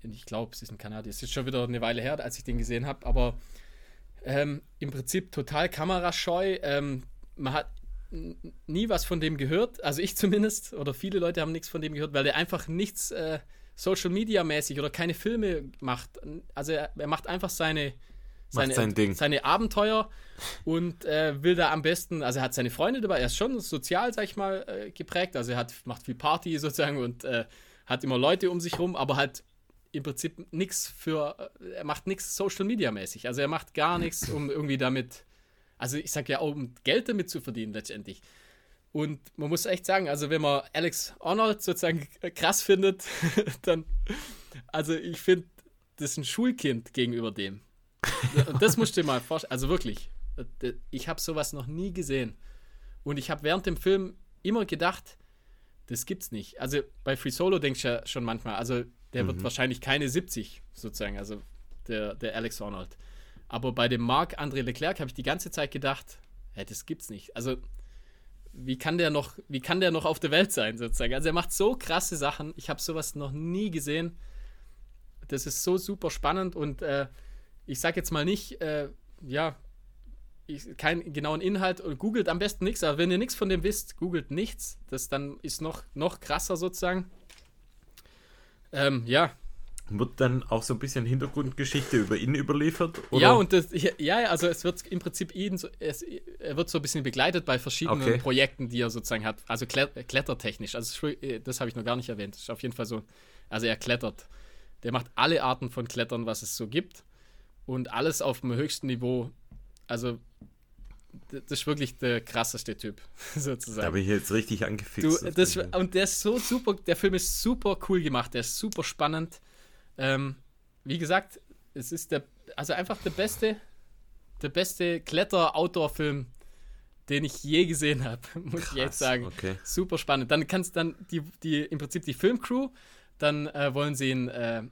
Ich glaube, es ist ein Kanadier. Es ist schon wieder eine Weile her, als ich den gesehen habe. Aber ähm, im Prinzip total kamerascheu. Ähm, man hat nie was von dem gehört. Also ich zumindest. Oder viele Leute haben nichts von dem gehört, weil der einfach nichts. Äh, Social Media mäßig oder keine Filme macht. Also er, er macht einfach seine, seine, sein seine Abenteuer und äh, will da am besten, also er hat seine Freunde dabei, er ist schon sozial, sag ich mal, äh, geprägt, also er hat, macht viel Party sozusagen und äh, hat immer Leute um sich rum, aber halt im Prinzip nichts für, er macht nichts Social Media mäßig, also er macht gar nichts, um irgendwie damit, also ich sag ja auch, um Geld damit zu verdienen letztendlich. Und man muss echt sagen, also wenn man Alex Arnold sozusagen krass findet, dann, also ich finde, das ist ein Schulkind gegenüber dem. Und das musst du dir mal vorstellen. Also wirklich, ich habe sowas noch nie gesehen. Und ich habe während dem Film immer gedacht, das gibt's nicht. Also bei Free Solo denkst du ja schon manchmal, also der mhm. wird wahrscheinlich keine 70 sozusagen, also der, der Alex Arnold. Aber bei dem Marc André Leclerc habe ich die ganze Zeit gedacht, hey, das gibt's nicht. Also wie kann der noch, wie kann der noch auf der Welt sein, sozusagen? Also er macht so krasse Sachen. Ich habe sowas noch nie gesehen. Das ist so super spannend und äh, ich sage jetzt mal nicht, äh, ja, ich, keinen genauen Inhalt und googelt am besten nichts, aber wenn ihr nichts von dem wisst, googelt nichts. Das dann ist noch, noch krasser sozusagen. Ähm, ja, wird dann auch so ein bisschen Hintergrundgeschichte über ihn überliefert? Oder? Ja, und das, ja, also es wird im Prinzip ihn, so, es, er wird so ein bisschen begleitet bei verschiedenen okay. Projekten, die er sozusagen hat. Also klettertechnisch. Also das habe ich noch gar nicht erwähnt. Das ist auf jeden Fall so. Also er klettert. Der macht alle Arten von Klettern, was es so gibt. Und alles auf dem höchsten Niveau. Also, das ist wirklich der krasseste Typ, sozusagen. Da bin ich jetzt richtig angefixt. Du, das, und der ist so super, der Film ist super cool gemacht, der ist super spannend. Ähm, wie gesagt, es ist der, also einfach der beste, der beste Kletter-Outdoor-Film, den ich je gesehen habe, muss Krass, ich jetzt sagen. Okay. Super spannend. Dann kannst dann die, die, im Prinzip die Filmcrew, dann äh, wollen sie ihn, äh,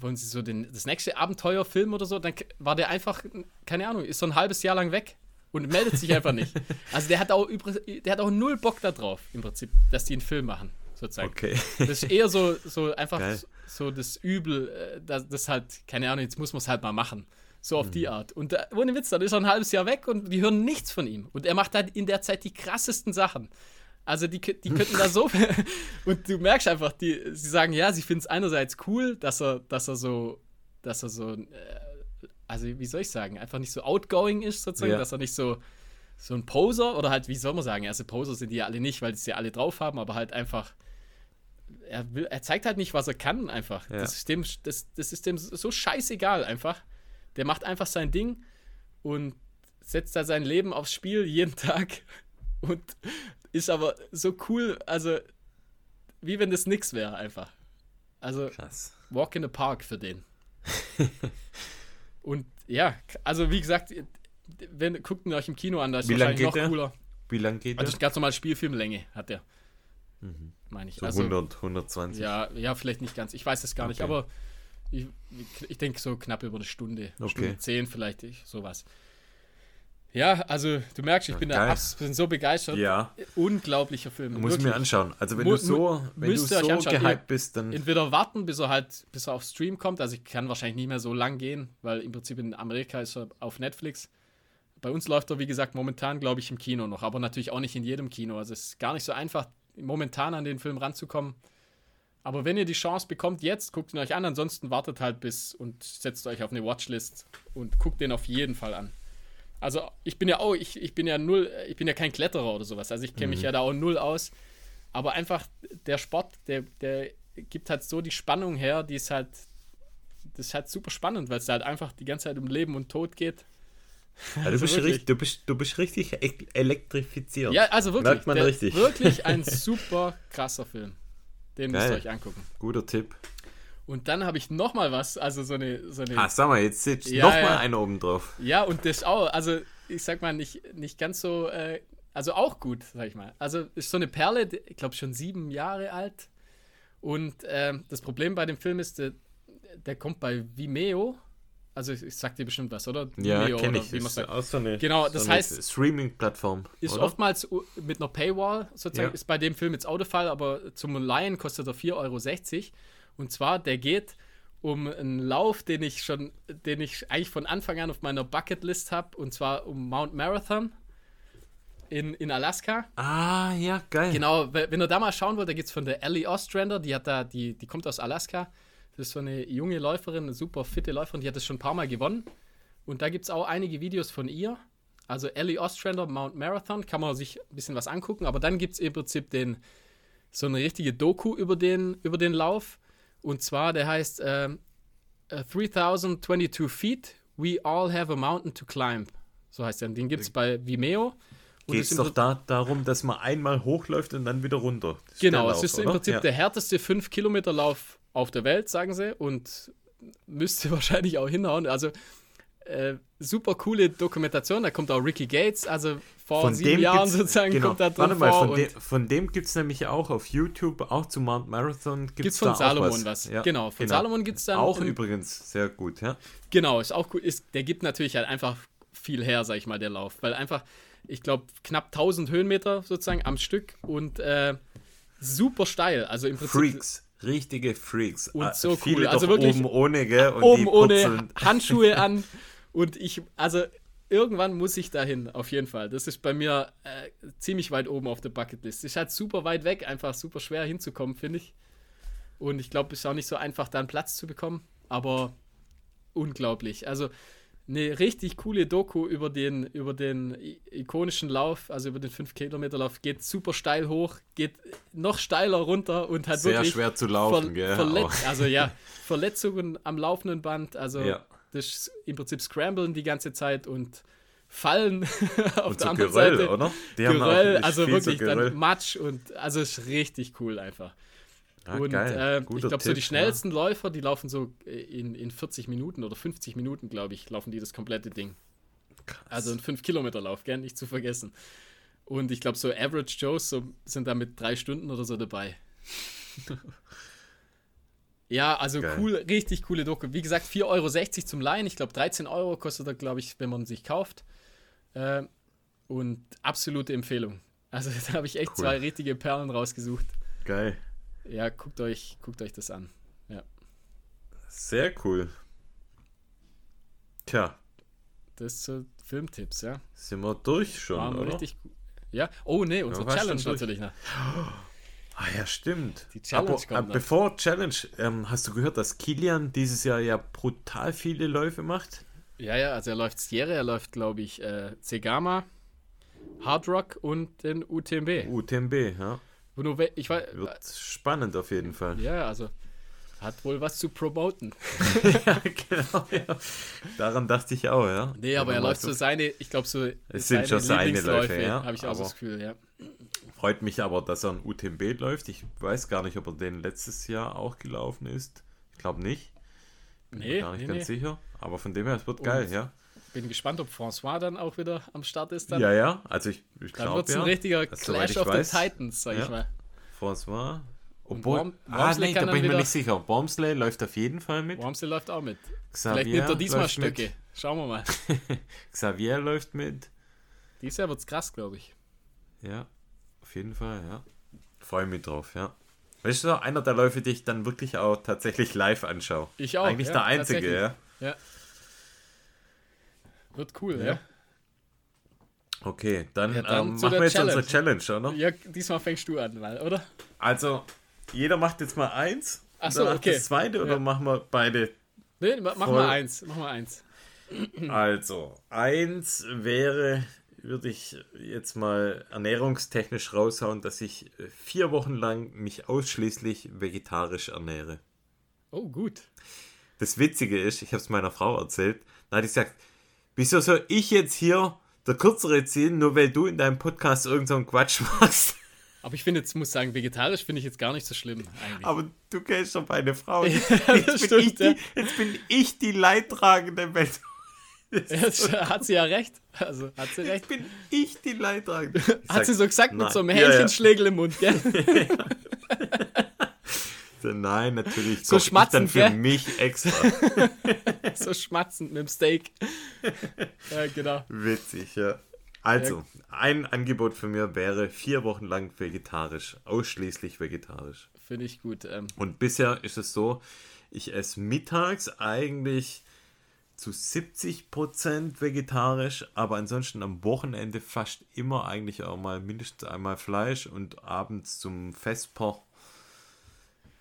wollen sie so den, das nächste Abenteuerfilm oder so, dann war der einfach, keine Ahnung, ist so ein halbes Jahr lang weg und meldet sich einfach nicht. Also der hat auch der hat auch null Bock darauf, im Prinzip, dass die einen Film machen, sozusagen. Okay. Das ist eher so, so einfach Geil. so das Übel, äh, das, das halt, keine Ahnung, jetzt muss man es halt mal machen. So auf mhm. die Art. Und äh, ohne Witz, dann ist er ein halbes Jahr weg und die hören nichts von ihm. Und er macht halt in der Zeit die krassesten Sachen. Also die, die könnten da so. und du merkst einfach, die, sie sagen, ja, sie finden es einerseits cool, dass er, dass er so, dass er so, äh, also wie soll ich sagen, einfach nicht so outgoing ist, sozusagen, ja. dass er nicht so, so ein Poser oder halt, wie soll man sagen, also Poser sind die ja alle nicht, weil sie ja alle drauf haben, aber halt einfach. Er, will, er zeigt halt nicht, was er kann, einfach. Ja. Das, ist dem, das, das ist dem so scheißegal, einfach. Der macht einfach sein Ding und setzt da sein Leben aufs Spiel jeden Tag und ist aber so cool, also wie wenn das nix wäre einfach. Also Krass. Walk in the Park für den. und ja, also wie gesagt, wenn guckt ihn euch im Kino an, da ist wie wahrscheinlich noch der? cooler. Wie lang geht also, der? Also ganz normal Spielfilmlänge hat der. Mhm. Meine ich. So also, 100, 120. Ja, ja, vielleicht nicht ganz. Ich weiß es gar okay. nicht, aber ich, ich denke so knapp über eine Stunde. Okay. Stunde zehn vielleicht, ich, sowas. Ja, also du merkst, ich bin, da abs, bin so begeistert. Ja. Unglaublicher Film. Muss ich mir anschauen. Also wenn mu du so, wenn du so gehypt bist, dann. Entweder warten, bis er halt, bis er auf Stream kommt. Also ich kann wahrscheinlich nicht mehr so lang gehen, weil im Prinzip in Amerika ist er auf Netflix. Bei uns läuft er, wie gesagt, momentan, glaube ich, im Kino noch, aber natürlich auch nicht in jedem Kino. Also es ist gar nicht so einfach, momentan an den Film ranzukommen. Aber wenn ihr die Chance bekommt, jetzt guckt ihn euch an, ansonsten wartet halt bis und setzt euch auf eine Watchlist und guckt den auf jeden Fall an. Also ich bin ja auch, ich, ich bin ja null, ich bin ja kein Kletterer oder sowas, also ich kenne mich mhm. ja da auch null aus. Aber einfach der Sport, der, der gibt halt so die Spannung her, die ist halt, das ist halt super spannend, weil es halt einfach die ganze Zeit um Leben und Tod geht. Ja, du, also bist richtig, du, bist, du bist richtig elektrifiziert. Ja, also wirklich. Merkt man richtig. Wirklich ein super krasser Film. Den Geil. müsst ihr euch angucken. Guter Tipp. Und dann habe ich noch mal was, also so eine... So eine ah, sag mal, jetzt sitzt ja, noch mal ja. einer oben drauf. Ja, und das auch, also ich sag mal, nicht, nicht ganz so, äh, also auch gut, sag ich mal. Also ist so eine Perle, ich glaube schon sieben Jahre alt. Und äh, das Problem bei dem Film ist, der, der kommt bei Vimeo. Also ich, ich sag dir bestimmt was, oder? Ja, kenne ich. Wie ist sagt. Auch so eine, genau, das so heißt... Streaming-Plattform, Ist oder? oftmals mit einer Paywall, sozusagen, ja. ist bei dem Film jetzt auch der Fall, aber zum Laien kostet er 4,60 Euro. Und zwar, der geht um einen Lauf, den ich schon, den ich eigentlich von Anfang an auf meiner Bucketlist habe, und zwar um Mount Marathon in, in Alaska. Ah, ja, geil. Genau, wenn ihr da mal schauen wollt, da gibt es von der Ellie Ostrander, die hat da, die, die kommt aus Alaska. Das ist so eine junge Läuferin, eine super fitte Läuferin, die hat das schon ein paar Mal gewonnen. Und da gibt es auch einige Videos von ihr. Also Ellie Ostrander, Mount Marathon, kann man sich ein bisschen was angucken. Aber dann gibt es im Prinzip den, so eine richtige Doku über den, über den Lauf. Und zwar, der heißt äh, 3022 Feet, We All Have a Mountain to Climb. So heißt der. Den gibt es bei Vimeo. Geht es doch da darum, dass man einmal hochläuft und dann wieder runter. Genau, es ist oder? im Prinzip ja. der härteste 5-Kilometer-Lauf auf der Welt, sagen sie. Und müsste wahrscheinlich auch hinhauen. Also äh, super coole Dokumentation. Da kommt auch Ricky Gates, also vor von sieben Jahren sozusagen genau, kommt da drin Warte mal, vor. Von, de, von dem gibt es nämlich auch auf YouTube, auch zu Mount Marathon. Gibt es von Salomon was. was. Ja, genau, von genau. Salomon gibt es dann. Auch übrigens sehr gut, ja. Genau, ist auch gut. Ist, der gibt natürlich halt einfach viel her, sag ich mal, der Lauf. Weil einfach, ich glaube, knapp 1000 Höhenmeter sozusagen am Stück und äh, super steil. Also im Prinzip. Freaks richtige Freaks. Und ah, so cool. Also wirklich oben ohne, gell? Und oben ohne Handschuhe an. Und ich, also irgendwann muss ich dahin, auf jeden Fall. Das ist bei mir äh, ziemlich weit oben auf der Bucketlist. Ist halt super weit weg, einfach super schwer hinzukommen, finde ich. Und ich glaube, es ist auch nicht so einfach, da einen Platz zu bekommen. Aber unglaublich. Also eine richtig coole Doku über den, über den ikonischen Lauf, also über den 5-Kilometer-Lauf, geht super steil hoch, geht noch steiler runter und hat Sehr wirklich schwer zu laufen, Ver Verletz also ja, Verletzungen am laufenden Band, also ja das ist im Prinzip Scramblen die ganze Zeit und Fallen auf Und der so anderen Geröll, Seite. oder? Die Geröll, also wirklich Geröll. dann Matsch und also ist richtig cool einfach. Ah, und äh, ich glaube, so die schnellsten Läufer, die laufen so in, in 40 Minuten oder 50 Minuten, glaube ich, laufen die das komplette Ding. Ja. Also ein 5-Kilometer-Lauf, gern nicht zu vergessen. Und ich glaube, so Average Joes so, sind da mit drei Stunden oder so dabei. ja, also Geil. cool, richtig coole Doku. Wie gesagt, 4,60 Euro zum Leihen. Ich glaube, 13 Euro kostet er, glaube ich, wenn man sich kauft. Äh, und absolute Empfehlung. Also da habe ich echt Cool. zwei richtige Perlen rausgesucht. Geil. Ja, guckt euch, guckt euch das an. Ja. Sehr cool. Tja, Das so Filmtipps, ja. sind wir durch schon, Waren oder? richtig gut. Ja, oh nee, unsere Ja, Challenge natürlich. Ne? Ah ja, stimmt. Die Challenge Aber, kommt äh, bevor Challenge, ähm, hast du gehört, dass Kilian dieses Jahr ja brutal viele Läufe macht? Ja, ja, also er läuft Sierra, er läuft, glaube ich, äh, Zegama, Hard Rock und den UTMB. UTMB, ja. Ich weiß, Wird spannend auf jeden Fall. ja, also hat wohl was zu promoten. ja, genau, ja. Daran dachte ich auch, ja. Nee, aber Wenn er läuft so seine, ich glaube so Es sind schon seine Läufe, ja, Habe ich auch aber- das Gefühl, ja. Freut mich aber, dass er ein UTMB läuft. Ich weiß gar nicht, ob er den letztes Jahr auch gelaufen ist. Ich glaube nicht. Bin mir Nee, gar nicht nee, ganz nee. sicher. Aber von dem her, es wird geil, Und ja. Bin gespannt, ob François dann auch wieder am Start ist. Dann, Ja, ja. Also ich, ich dann glaube wird es ja. ein richtiger Also, Clash of weiß. the Titans, sag Ja. ich mal. François. Obwohl, Worm- ah, Wormsley nee, kann da bin ich mir wieder- nicht sicher. Bombsley läuft auf jeden Fall mit. Wormsley läuft auch mit. Xavier Vielleicht nimmt er diesmal läuft mit. Schauen wir mal. Xavier läuft mit. Dieses Jahr wird es krass, glaube ich. Ja, auf jeden Fall, ja. Freue mich drauf, ja. Weißt du, einer der Läufe, die ich dann wirklich auch tatsächlich live anschaue. Ich auch. Eigentlich ja, der einzige, ja. Ja. Wird cool, Ja. ja. Okay, dann, Ja, dann ähm, machen wir jetzt unsere Challenge, oder? Ja, diesmal fängst du an, mal, oder? Also, jeder macht jetzt mal eins. Ach und so, danach okay. Das zweite oder Ja. machen wir beide? Nee, ma- mach Voll. mal eins. Mach mal eins. Also, eins wäre, würde ich jetzt mal ernährungstechnisch raushauen, dass ich äh, vier Wochen lang mich ausschließlich vegetarisch ernähre. Oh, gut. Das Witzige ist, ich habe es meiner Frau erzählt, da hat die gesagt, wieso soll ich jetzt hier der Kürzere ziehen, nur weil du in deinem Podcast irgend so Quatsch machst? Aber ich finde jetzt, muss sagen, vegetarisch finde ich jetzt gar nicht so schlimm eigentlich. Aber du kennst doch meine Frau. Jetzt, das bin, ich stimmt, ja. die, jetzt bin ich die Leidtragende, wenn Jetzt hat sie ja recht. Also, hat sie recht. Jetzt bin ich die Leidtragende. Ich Hat sie so gesagt mit nein. so einem Ja, ja. Hähnchenschlägel im Mund, gell? Nein, natürlich. So ich dann schmatzend, für gell? mich extra. so schmatzend mit dem Steak. ja, genau. Witzig, ja. Also, ein Angebot für mir wäre vier Wochen lang vegetarisch. Ausschließlich vegetarisch. Finde ich gut. Ähm, Und bisher ist es so, ich esse mittags eigentlich zu 70% vegetarisch, aber ansonsten am Wochenende fast immer eigentlich auch mal mindestens einmal Fleisch und abends zum Vesper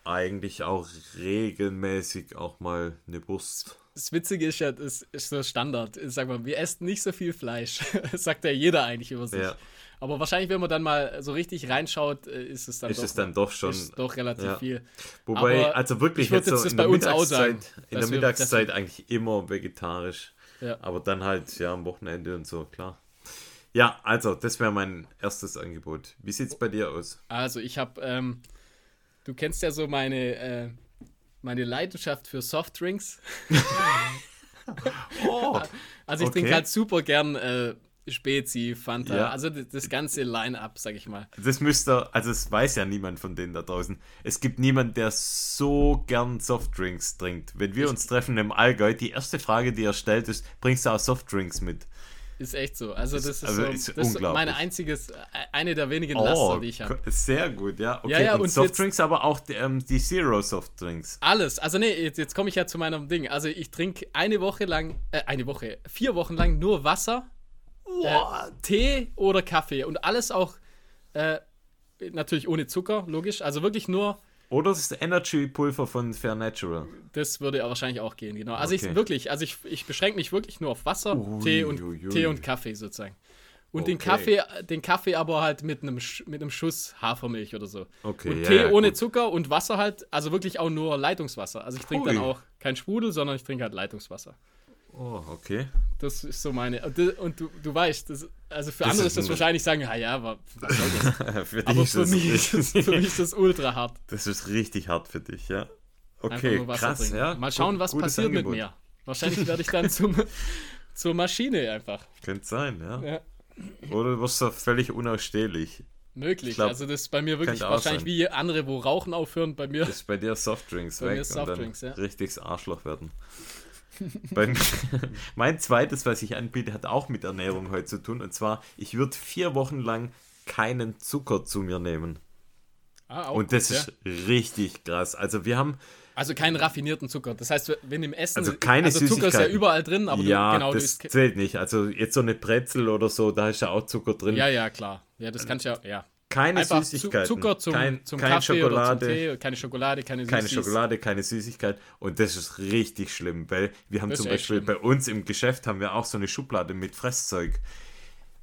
eigentlich auch regelmäßig auch mal eine Wurst. Das Witzige ist ja, das ist so Standard. Sag mal, wir essen nicht so viel Fleisch. Sagt ja jeder eigentlich über sich. Ja. Aber wahrscheinlich, wenn man dann mal so richtig reinschaut, äh, ist es dann Ist doch, es dann doch schon. doch relativ ja. viel. Wobei, Aber also wirklich jetzt so in bei der Mittagszeit, sagen, in der wir- Mittagszeit eigentlich immer vegetarisch. Ja. Aber dann halt, ja, am Wochenende und so, klar. Ja, also, das wäre mein erstes Angebot. Wie sieht's bei dir aus? Also ich habe, ähm, du kennst ja so meine, äh, meine Leidenschaft für Softdrinks. Oh, Also ich Okay. trinke halt super gern äh, Spezi, Fanta, Ja. also das, das ganze Line-Up, sag ich mal. das müsste, also es weiß ja niemand von denen da draußen. Es gibt niemanden, der so gern Softdrinks trinkt. Wenn wir uns treffen im Allgäu, die erste Frage, die er stellt, ist, bringst du auch Softdrinks mit? Ist echt so. Also das ist, also so, ist das ist unglaublich. meine einziges, äh, eine der wenigen Laster, die ich habe. sehr gut, ja. Okay, Ja, ja, und, und Softdrinks, aber auch die, ähm, die Zero Softdrinks. Alles. Also nee, jetzt, jetzt komme ich ja zu meinem Ding. Also ich trinke eine Woche lang, äh, eine Woche, vier Wochen lang nur Wasser, äh, Tee oder Kaffee und alles auch äh, natürlich ohne Zucker, logisch. Also wirklich nur, Oder das Energy-Pulver von Fair Natural. das würde ja wahrscheinlich auch gehen, genau. Also Okay. ich wirklich, also ich, ich beschränke mich wirklich nur auf Wasser, Ui, Tee und ui, ui. Tee und Kaffee sozusagen. Und den Okay. Kaffee, den Kaffee aber halt mit einem, mit einem Schuss Hafermilch oder so. Okay, und ja, Tee ja, ohne gut. Zucker und Wasser halt, also wirklich auch nur Leitungswasser. Also ich trinke dann auch kein Sprudel, sondern ich trinke halt Leitungswasser. Oh, okay. Das ist so meine. Und, du, du weißt, das, also für das andere ist das wahrscheinlich sagen, ja, ja, aber für aber für, mich ist das, für mich ist das ultra hart. Das ist richtig hart für dich, ja. Okay, krass, ja. Mal schauen, was passiert Angebot. mit mir. Wahrscheinlich werde ich dann zum, zur Maschine einfach. Könnte sein, ja. ja. Oder du wirst da völlig unausstehlich. Möglich. Glaub, also das ist bei mir wirklich wahrscheinlich sein. wie andere, wo Rauchen aufhören, bei mir. Das ist bei dir Softdrinks bei weg mir Softdrinks, und dann ja. richtiges Arschloch werden. mein zweites, was ich anbiete, hat auch mit Ernährung heute zu tun. Und zwar, ich würde vier Wochen lang keinen Zucker zu mir nehmen. Ah, und das gut, ist ja. richtig krass. Also wir haben. Also keinen raffinierten Zucker. Das heißt, wenn im Essen. Also keine also Zucker ist ja überall drin, aber ja, du, genau, das zählt nicht. Also jetzt so eine Brezel oder so, da ist ja auch Zucker drin. Ja, ja, klar. Ja, das kannst du ja, ja. Keine Einfach Süßigkeiten. Zucker zum, kein, zum kein Kaffee Schokolade, Tee, keine Schokolade, keine Keine Schokolade, keine Süßigkeit. Und das ist richtig schlimm, weil wir haben das zum Beispiel bei uns im Geschäft haben wir auch so eine Schublade mit Fresszeug.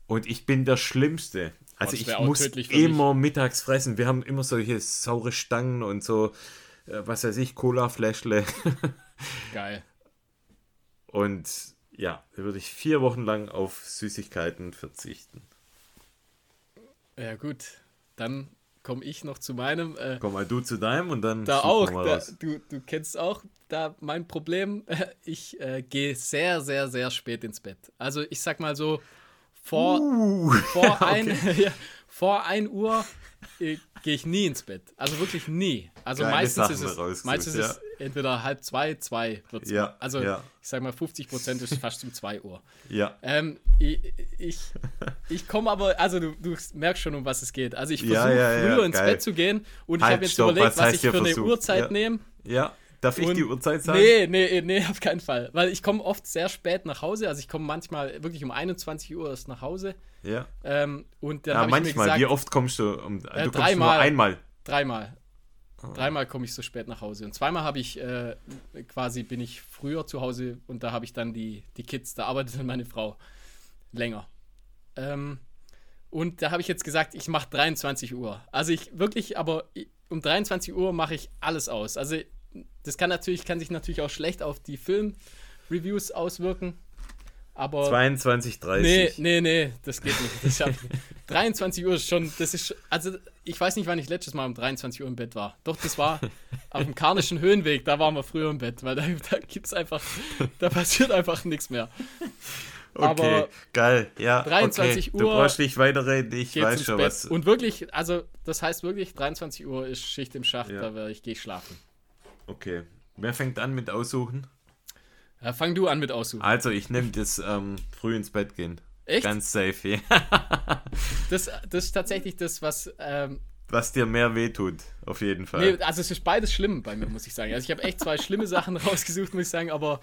Und ich bin der Schlimmste. Also ich muss immer mittags fressen. Wir haben immer solche saure Stangen und so, äh, was weiß ich, Cola-Fläschle. Geil. Und ja, da würde ich vier Wochen lang auf Süßigkeiten verzichten. Ja, gut. Dann komme ich noch zu meinem. Äh, Komm mal du zu deinem und dann. Da auch. Da, du, du kennst auch da mein Problem. Ich äh, gehe sehr, sehr, sehr spät ins Bett. Also ich sag mal so, vor, uh, vor, ein, ja, vor 1 Uhr äh, gehe ich nie ins Bett. Also wirklich nie. Also Keine meistens Sachen ist es, meistens ja. ist es entweder halb zwei, zwei wird's. Ja, also ja. ich sag mal 50 Prozent ist fast um 2 Uhr. Ja. Ähm, ich ich, ich komme aber, also du, du, merkst schon, um was es geht. Also ich versuche früher ins Bett zu gehen und halt, ich habe jetzt stopp, überlegt, was, was ich für eine Uhrzeit nehme. Ja. Darf ich und die Uhrzeit sagen? Nee, nee, nee, auf keinen Fall. Weil ich komme oft sehr spät nach Hause. Also ich komme manchmal wirklich um 21 Uhr erst nach Hause. Ja. Ähm, und dann ja, manchmal. Gesagt, Wie oft kommst du? Um, äh, du dreimal, einmal. Dreimal. Oh. Dreimal komme ich so spät nach Hause. Und zweimal habe ich äh, quasi, bin ich früher zu Hause und da habe ich dann die, die Kids, da arbeitet dann meine Frau länger. Ähm, und da habe ich jetzt gesagt, ich mache 23 Uhr. Also ich wirklich, aber um 23 Uhr mache ich alles aus. Also das kann natürlich, kann sich natürlich auch schlecht auf die Film-Reviews auswirken. Aber 22, 30. Nee, nee, nee, das geht nicht. Das 23 Uhr ist schon, das ist, also ich weiß nicht, wann ich letztes Mal um 23 Uhr im Bett war. Doch, das war auf dem Karnischen Höhenweg, da waren wir früher im Bett, weil da, da gibt es einfach, da passiert einfach nichts mehr. Okay, Aber geil, ja. 23 okay. Uhr. Du brauchst nicht weiterreden, ich weiß schon Bett. was. Und wirklich, also das heißt wirklich, 23 Uhr ist Schicht im Schacht, ja. da werde ich, gehe ich schlafen. Okay. Wer fängt an mit Aussuchen? Ja, fang du an mit Aussuchen. Also, ich nehme das ähm, früh ins Bett gehen. Echt? Ganz safe, ja. das, das ist tatsächlich das, was. Ähm, was dir mehr wehtut, auf jeden Fall. Nee, also es ist beides schlimm bei mir, muss ich sagen. Also ich habe echt zwei schlimme Sachen rausgesucht, muss ich sagen, aber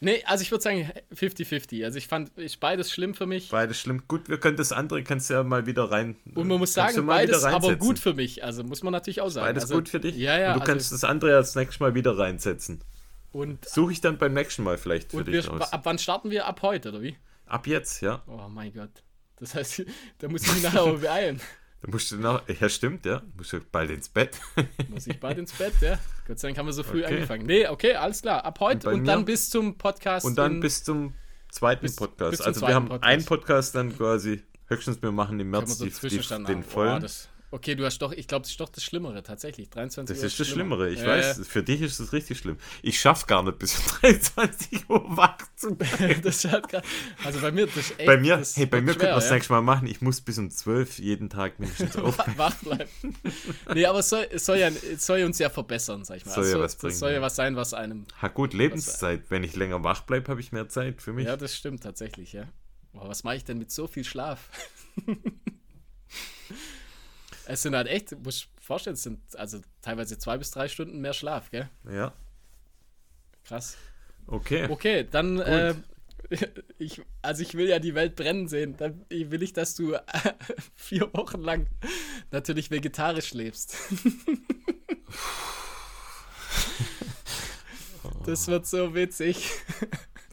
nee, also ich würde sagen 50-50. Also ich fand ist beides schlimm für mich. Beides schlimm. Gut, wir können das andere, kannst du ja mal wieder rein. Und man muss sagen, beides aber gut für mich. Also muss man natürlich auch sagen. Beides also, gut für dich? Ja, ja. Und du also, kannst das andere als nächstes Mal wieder reinsetzen. Und suche ich dann beim nächsten Mal vielleicht für dich wir, aus. Ab wann starten wir? Ab heute, oder wie? Ab jetzt, ja. Oh mein Gott. Das heißt, da muss ich mich nachher aber beeilen. Da musst du noch, ja stimmt, ja, musst du bald ins Bett. Muss ich bald ins Bett, ja. Gott sei Dank haben wir so früh okay. angefangen. Nee, okay, alles klar. Ab heute und, und dann bis zum Podcast. Und dann bis zum zweiten bis, Podcast. Bis zum also zweiten wir haben Podcast. einen Podcast dann quasi, höchstens wir machen im März so die, die, den vollen. Oh, Okay, du hast doch, ich glaube, das ist doch das Schlimmere tatsächlich. 23 das Uhr. Das ist das Schlimmere, ich äh, weiß. Für dich ist das richtig schlimm. Ich schaffe gar nicht bis 23 Uhr wach zu bleiben. das hat grad, also bei mir, das ist echt, Bei mir, hey, bei mir könnte man das ja? Mal machen. Ich muss bis um 12 jeden Tag mindestens aufbleiben. wach bleiben. nee, aber es soll, es soll, ja, es soll uns ja verbessern, sag ich mal. Soll ja also, was bringen. Das soll ja was sein, was einem. Ha, gut, Lebenszeit. Wenn ich länger wach bleibe, habe ich mehr Zeit für mich. Ja, das stimmt tatsächlich, ja. Boah, was mache ich denn mit so viel Schlaf? Es sind halt echt, muss ich vorstellen, es sind also teilweise zwei bis drei Stunden mehr Schlaf, gell? Ja. Krass. Okay. Okay, dann, äh, ich, also ich will ja die Welt brennen sehen. Dann will ich, dass du vier Wochen lang natürlich vegetarisch lebst. das wird so witzig.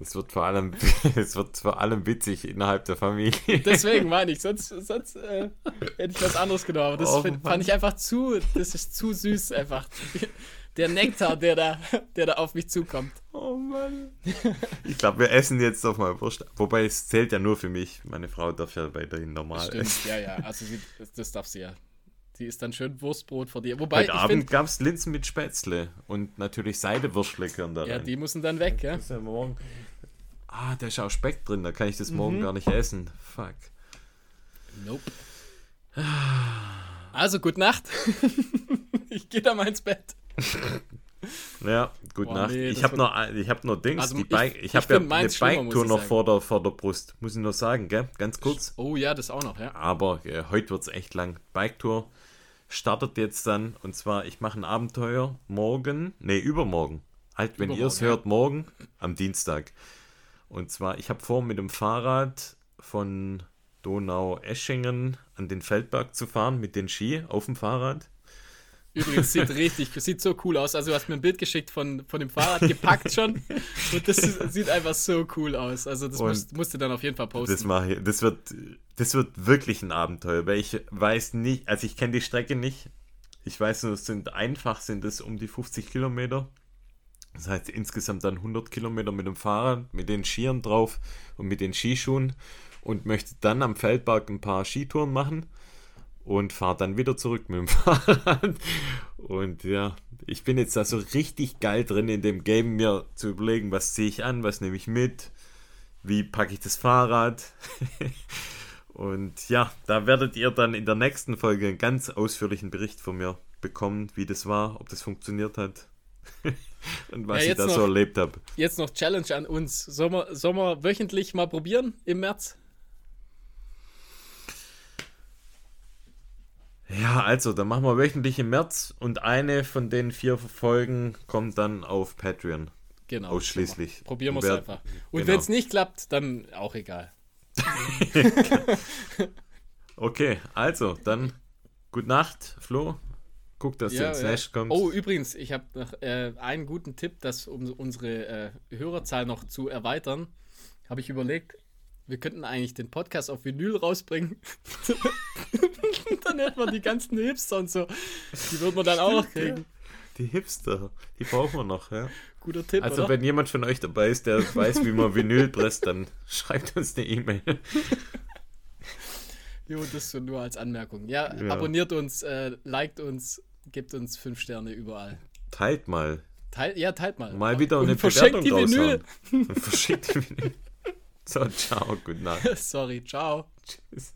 Das wird vor allem, es wird vor allem witzig innerhalb der Familie. Deswegen meine ich, sonst, sonst äh, hätte ich was anderes genommen. Aber das oh, find, fand ich einfach zu, das ist zu süß einfach. der Nektar, der da, der da auf mich zukommt. Oh Mann. Ich glaube, wir essen jetzt doch mal Wurst. Wobei es zählt ja nur für mich. Meine Frau darf ja weiterhin normal Stimmt, essen. ja, ja. Also sie, das darf sie ja. Die ist dann schön Wurstbrot vor dir. Wobei, Heute Abend gab es Linsen mit Spätzle und natürlich Seidewürstle da Ja, die müssen dann weg, ja. Das ist ja morgen. Ah, da ist auch Speck drin, da kann ich das morgen gar nicht essen. Fuck. Nope. Also, gute Nacht. ich gehe da mal ins Bett. Ja, gute Boah, Nacht. nee, ich habe noch, ich hab noch Dings, Also, ich- Bike, ich, ich habe ja eine Bike-Tour ich noch vor der, vor der Brust. Muss ich nur sagen, gell? Ganz kurz. Oh ja, das auch noch, ja. Aber äh, heute wird es echt lang. Bike-Tour startet jetzt dann. Und zwar, ich mache ein Abenteuer morgen, nee, übermorgen. Halt, wenn ihr es Übermorgen, hört, morgen am Dienstag. Und zwar, ich habe vor, mit dem Fahrrad von Donau-Eschingen an den Feldberg zu fahren, mit den Ski auf dem Fahrrad. Übrigens, sieht richtig, sieht so cool aus. Also, du hast mir ein Bild geschickt von, von dem Fahrrad, gepackt schon. Und das sieht einfach so cool aus. Also, das musst, musst du dann auf jeden Fall posten. Das mache ich. Das wird, das wird wirklich ein Abenteuer, weil ich weiß nicht, also ich kenne die Strecke nicht. Ich weiß nur, es sind einfach sind es um die 50 Kilometer. Das heißt insgesamt dann 100 Kilometer mit dem Fahrrad, mit den Skiern drauf und mit den Skischuhen und möchte dann am Feldberg ein paar Skitouren machen und fahre dann wieder zurück mit dem Fahrrad. Und ja, ich bin jetzt da so richtig geil drin in dem Game, mir zu überlegen, was ziehe ich an, was nehme ich mit, wie packe ich das Fahrrad. Und ja, da werdet ihr dann in der nächsten Folge einen ganz ausführlichen Bericht von mir bekommen, wie das war, ob das funktioniert hat und was Ja, ich da noch- so erlebt habe. Jetzt noch Challenge an uns. Sollen wir, sollen wir wöchentlich mal probieren im März? Ja, also, dann machen wir wöchentlich im März und eine von den vier Folgen kommt dann auf Patreon. Genau. Ausschließlich. Probieren wir es einfach. Und genau. wenn es nicht klappt, dann auch egal. Okay, also, dann gute Nacht, Flo. Guck, dass du ins Nest kommst. Oh, übrigens, ich habe noch äh, einen guten Tipp, das um unsere äh, Hörerzahl noch zu erweitern, habe ich überlegt, wir könnten eigentlich den Podcast auf Vinyl rausbringen. dann hätten wir die ganzen Hipster und so. Die würden wir dann auch noch kriegen. Die Hipster, die brauchen wir noch, ja. Guter Tipp, Also, oder? wenn jemand von euch dabei ist, der weiß, wie man Vinyl presst, dann schreibt uns eine E-Mail. Jo, das so nur als Anmerkung. Ja, Ja. abonniert uns, äh, liked uns, Gebt uns fünf Sterne überall. Teilt mal. Teilt, ja, teilt mal. Mal wieder eine Bewertung raushauen. Verschickt die Vinyl. So, ciao, guten Nacht. Sorry, ciao. Tschüss.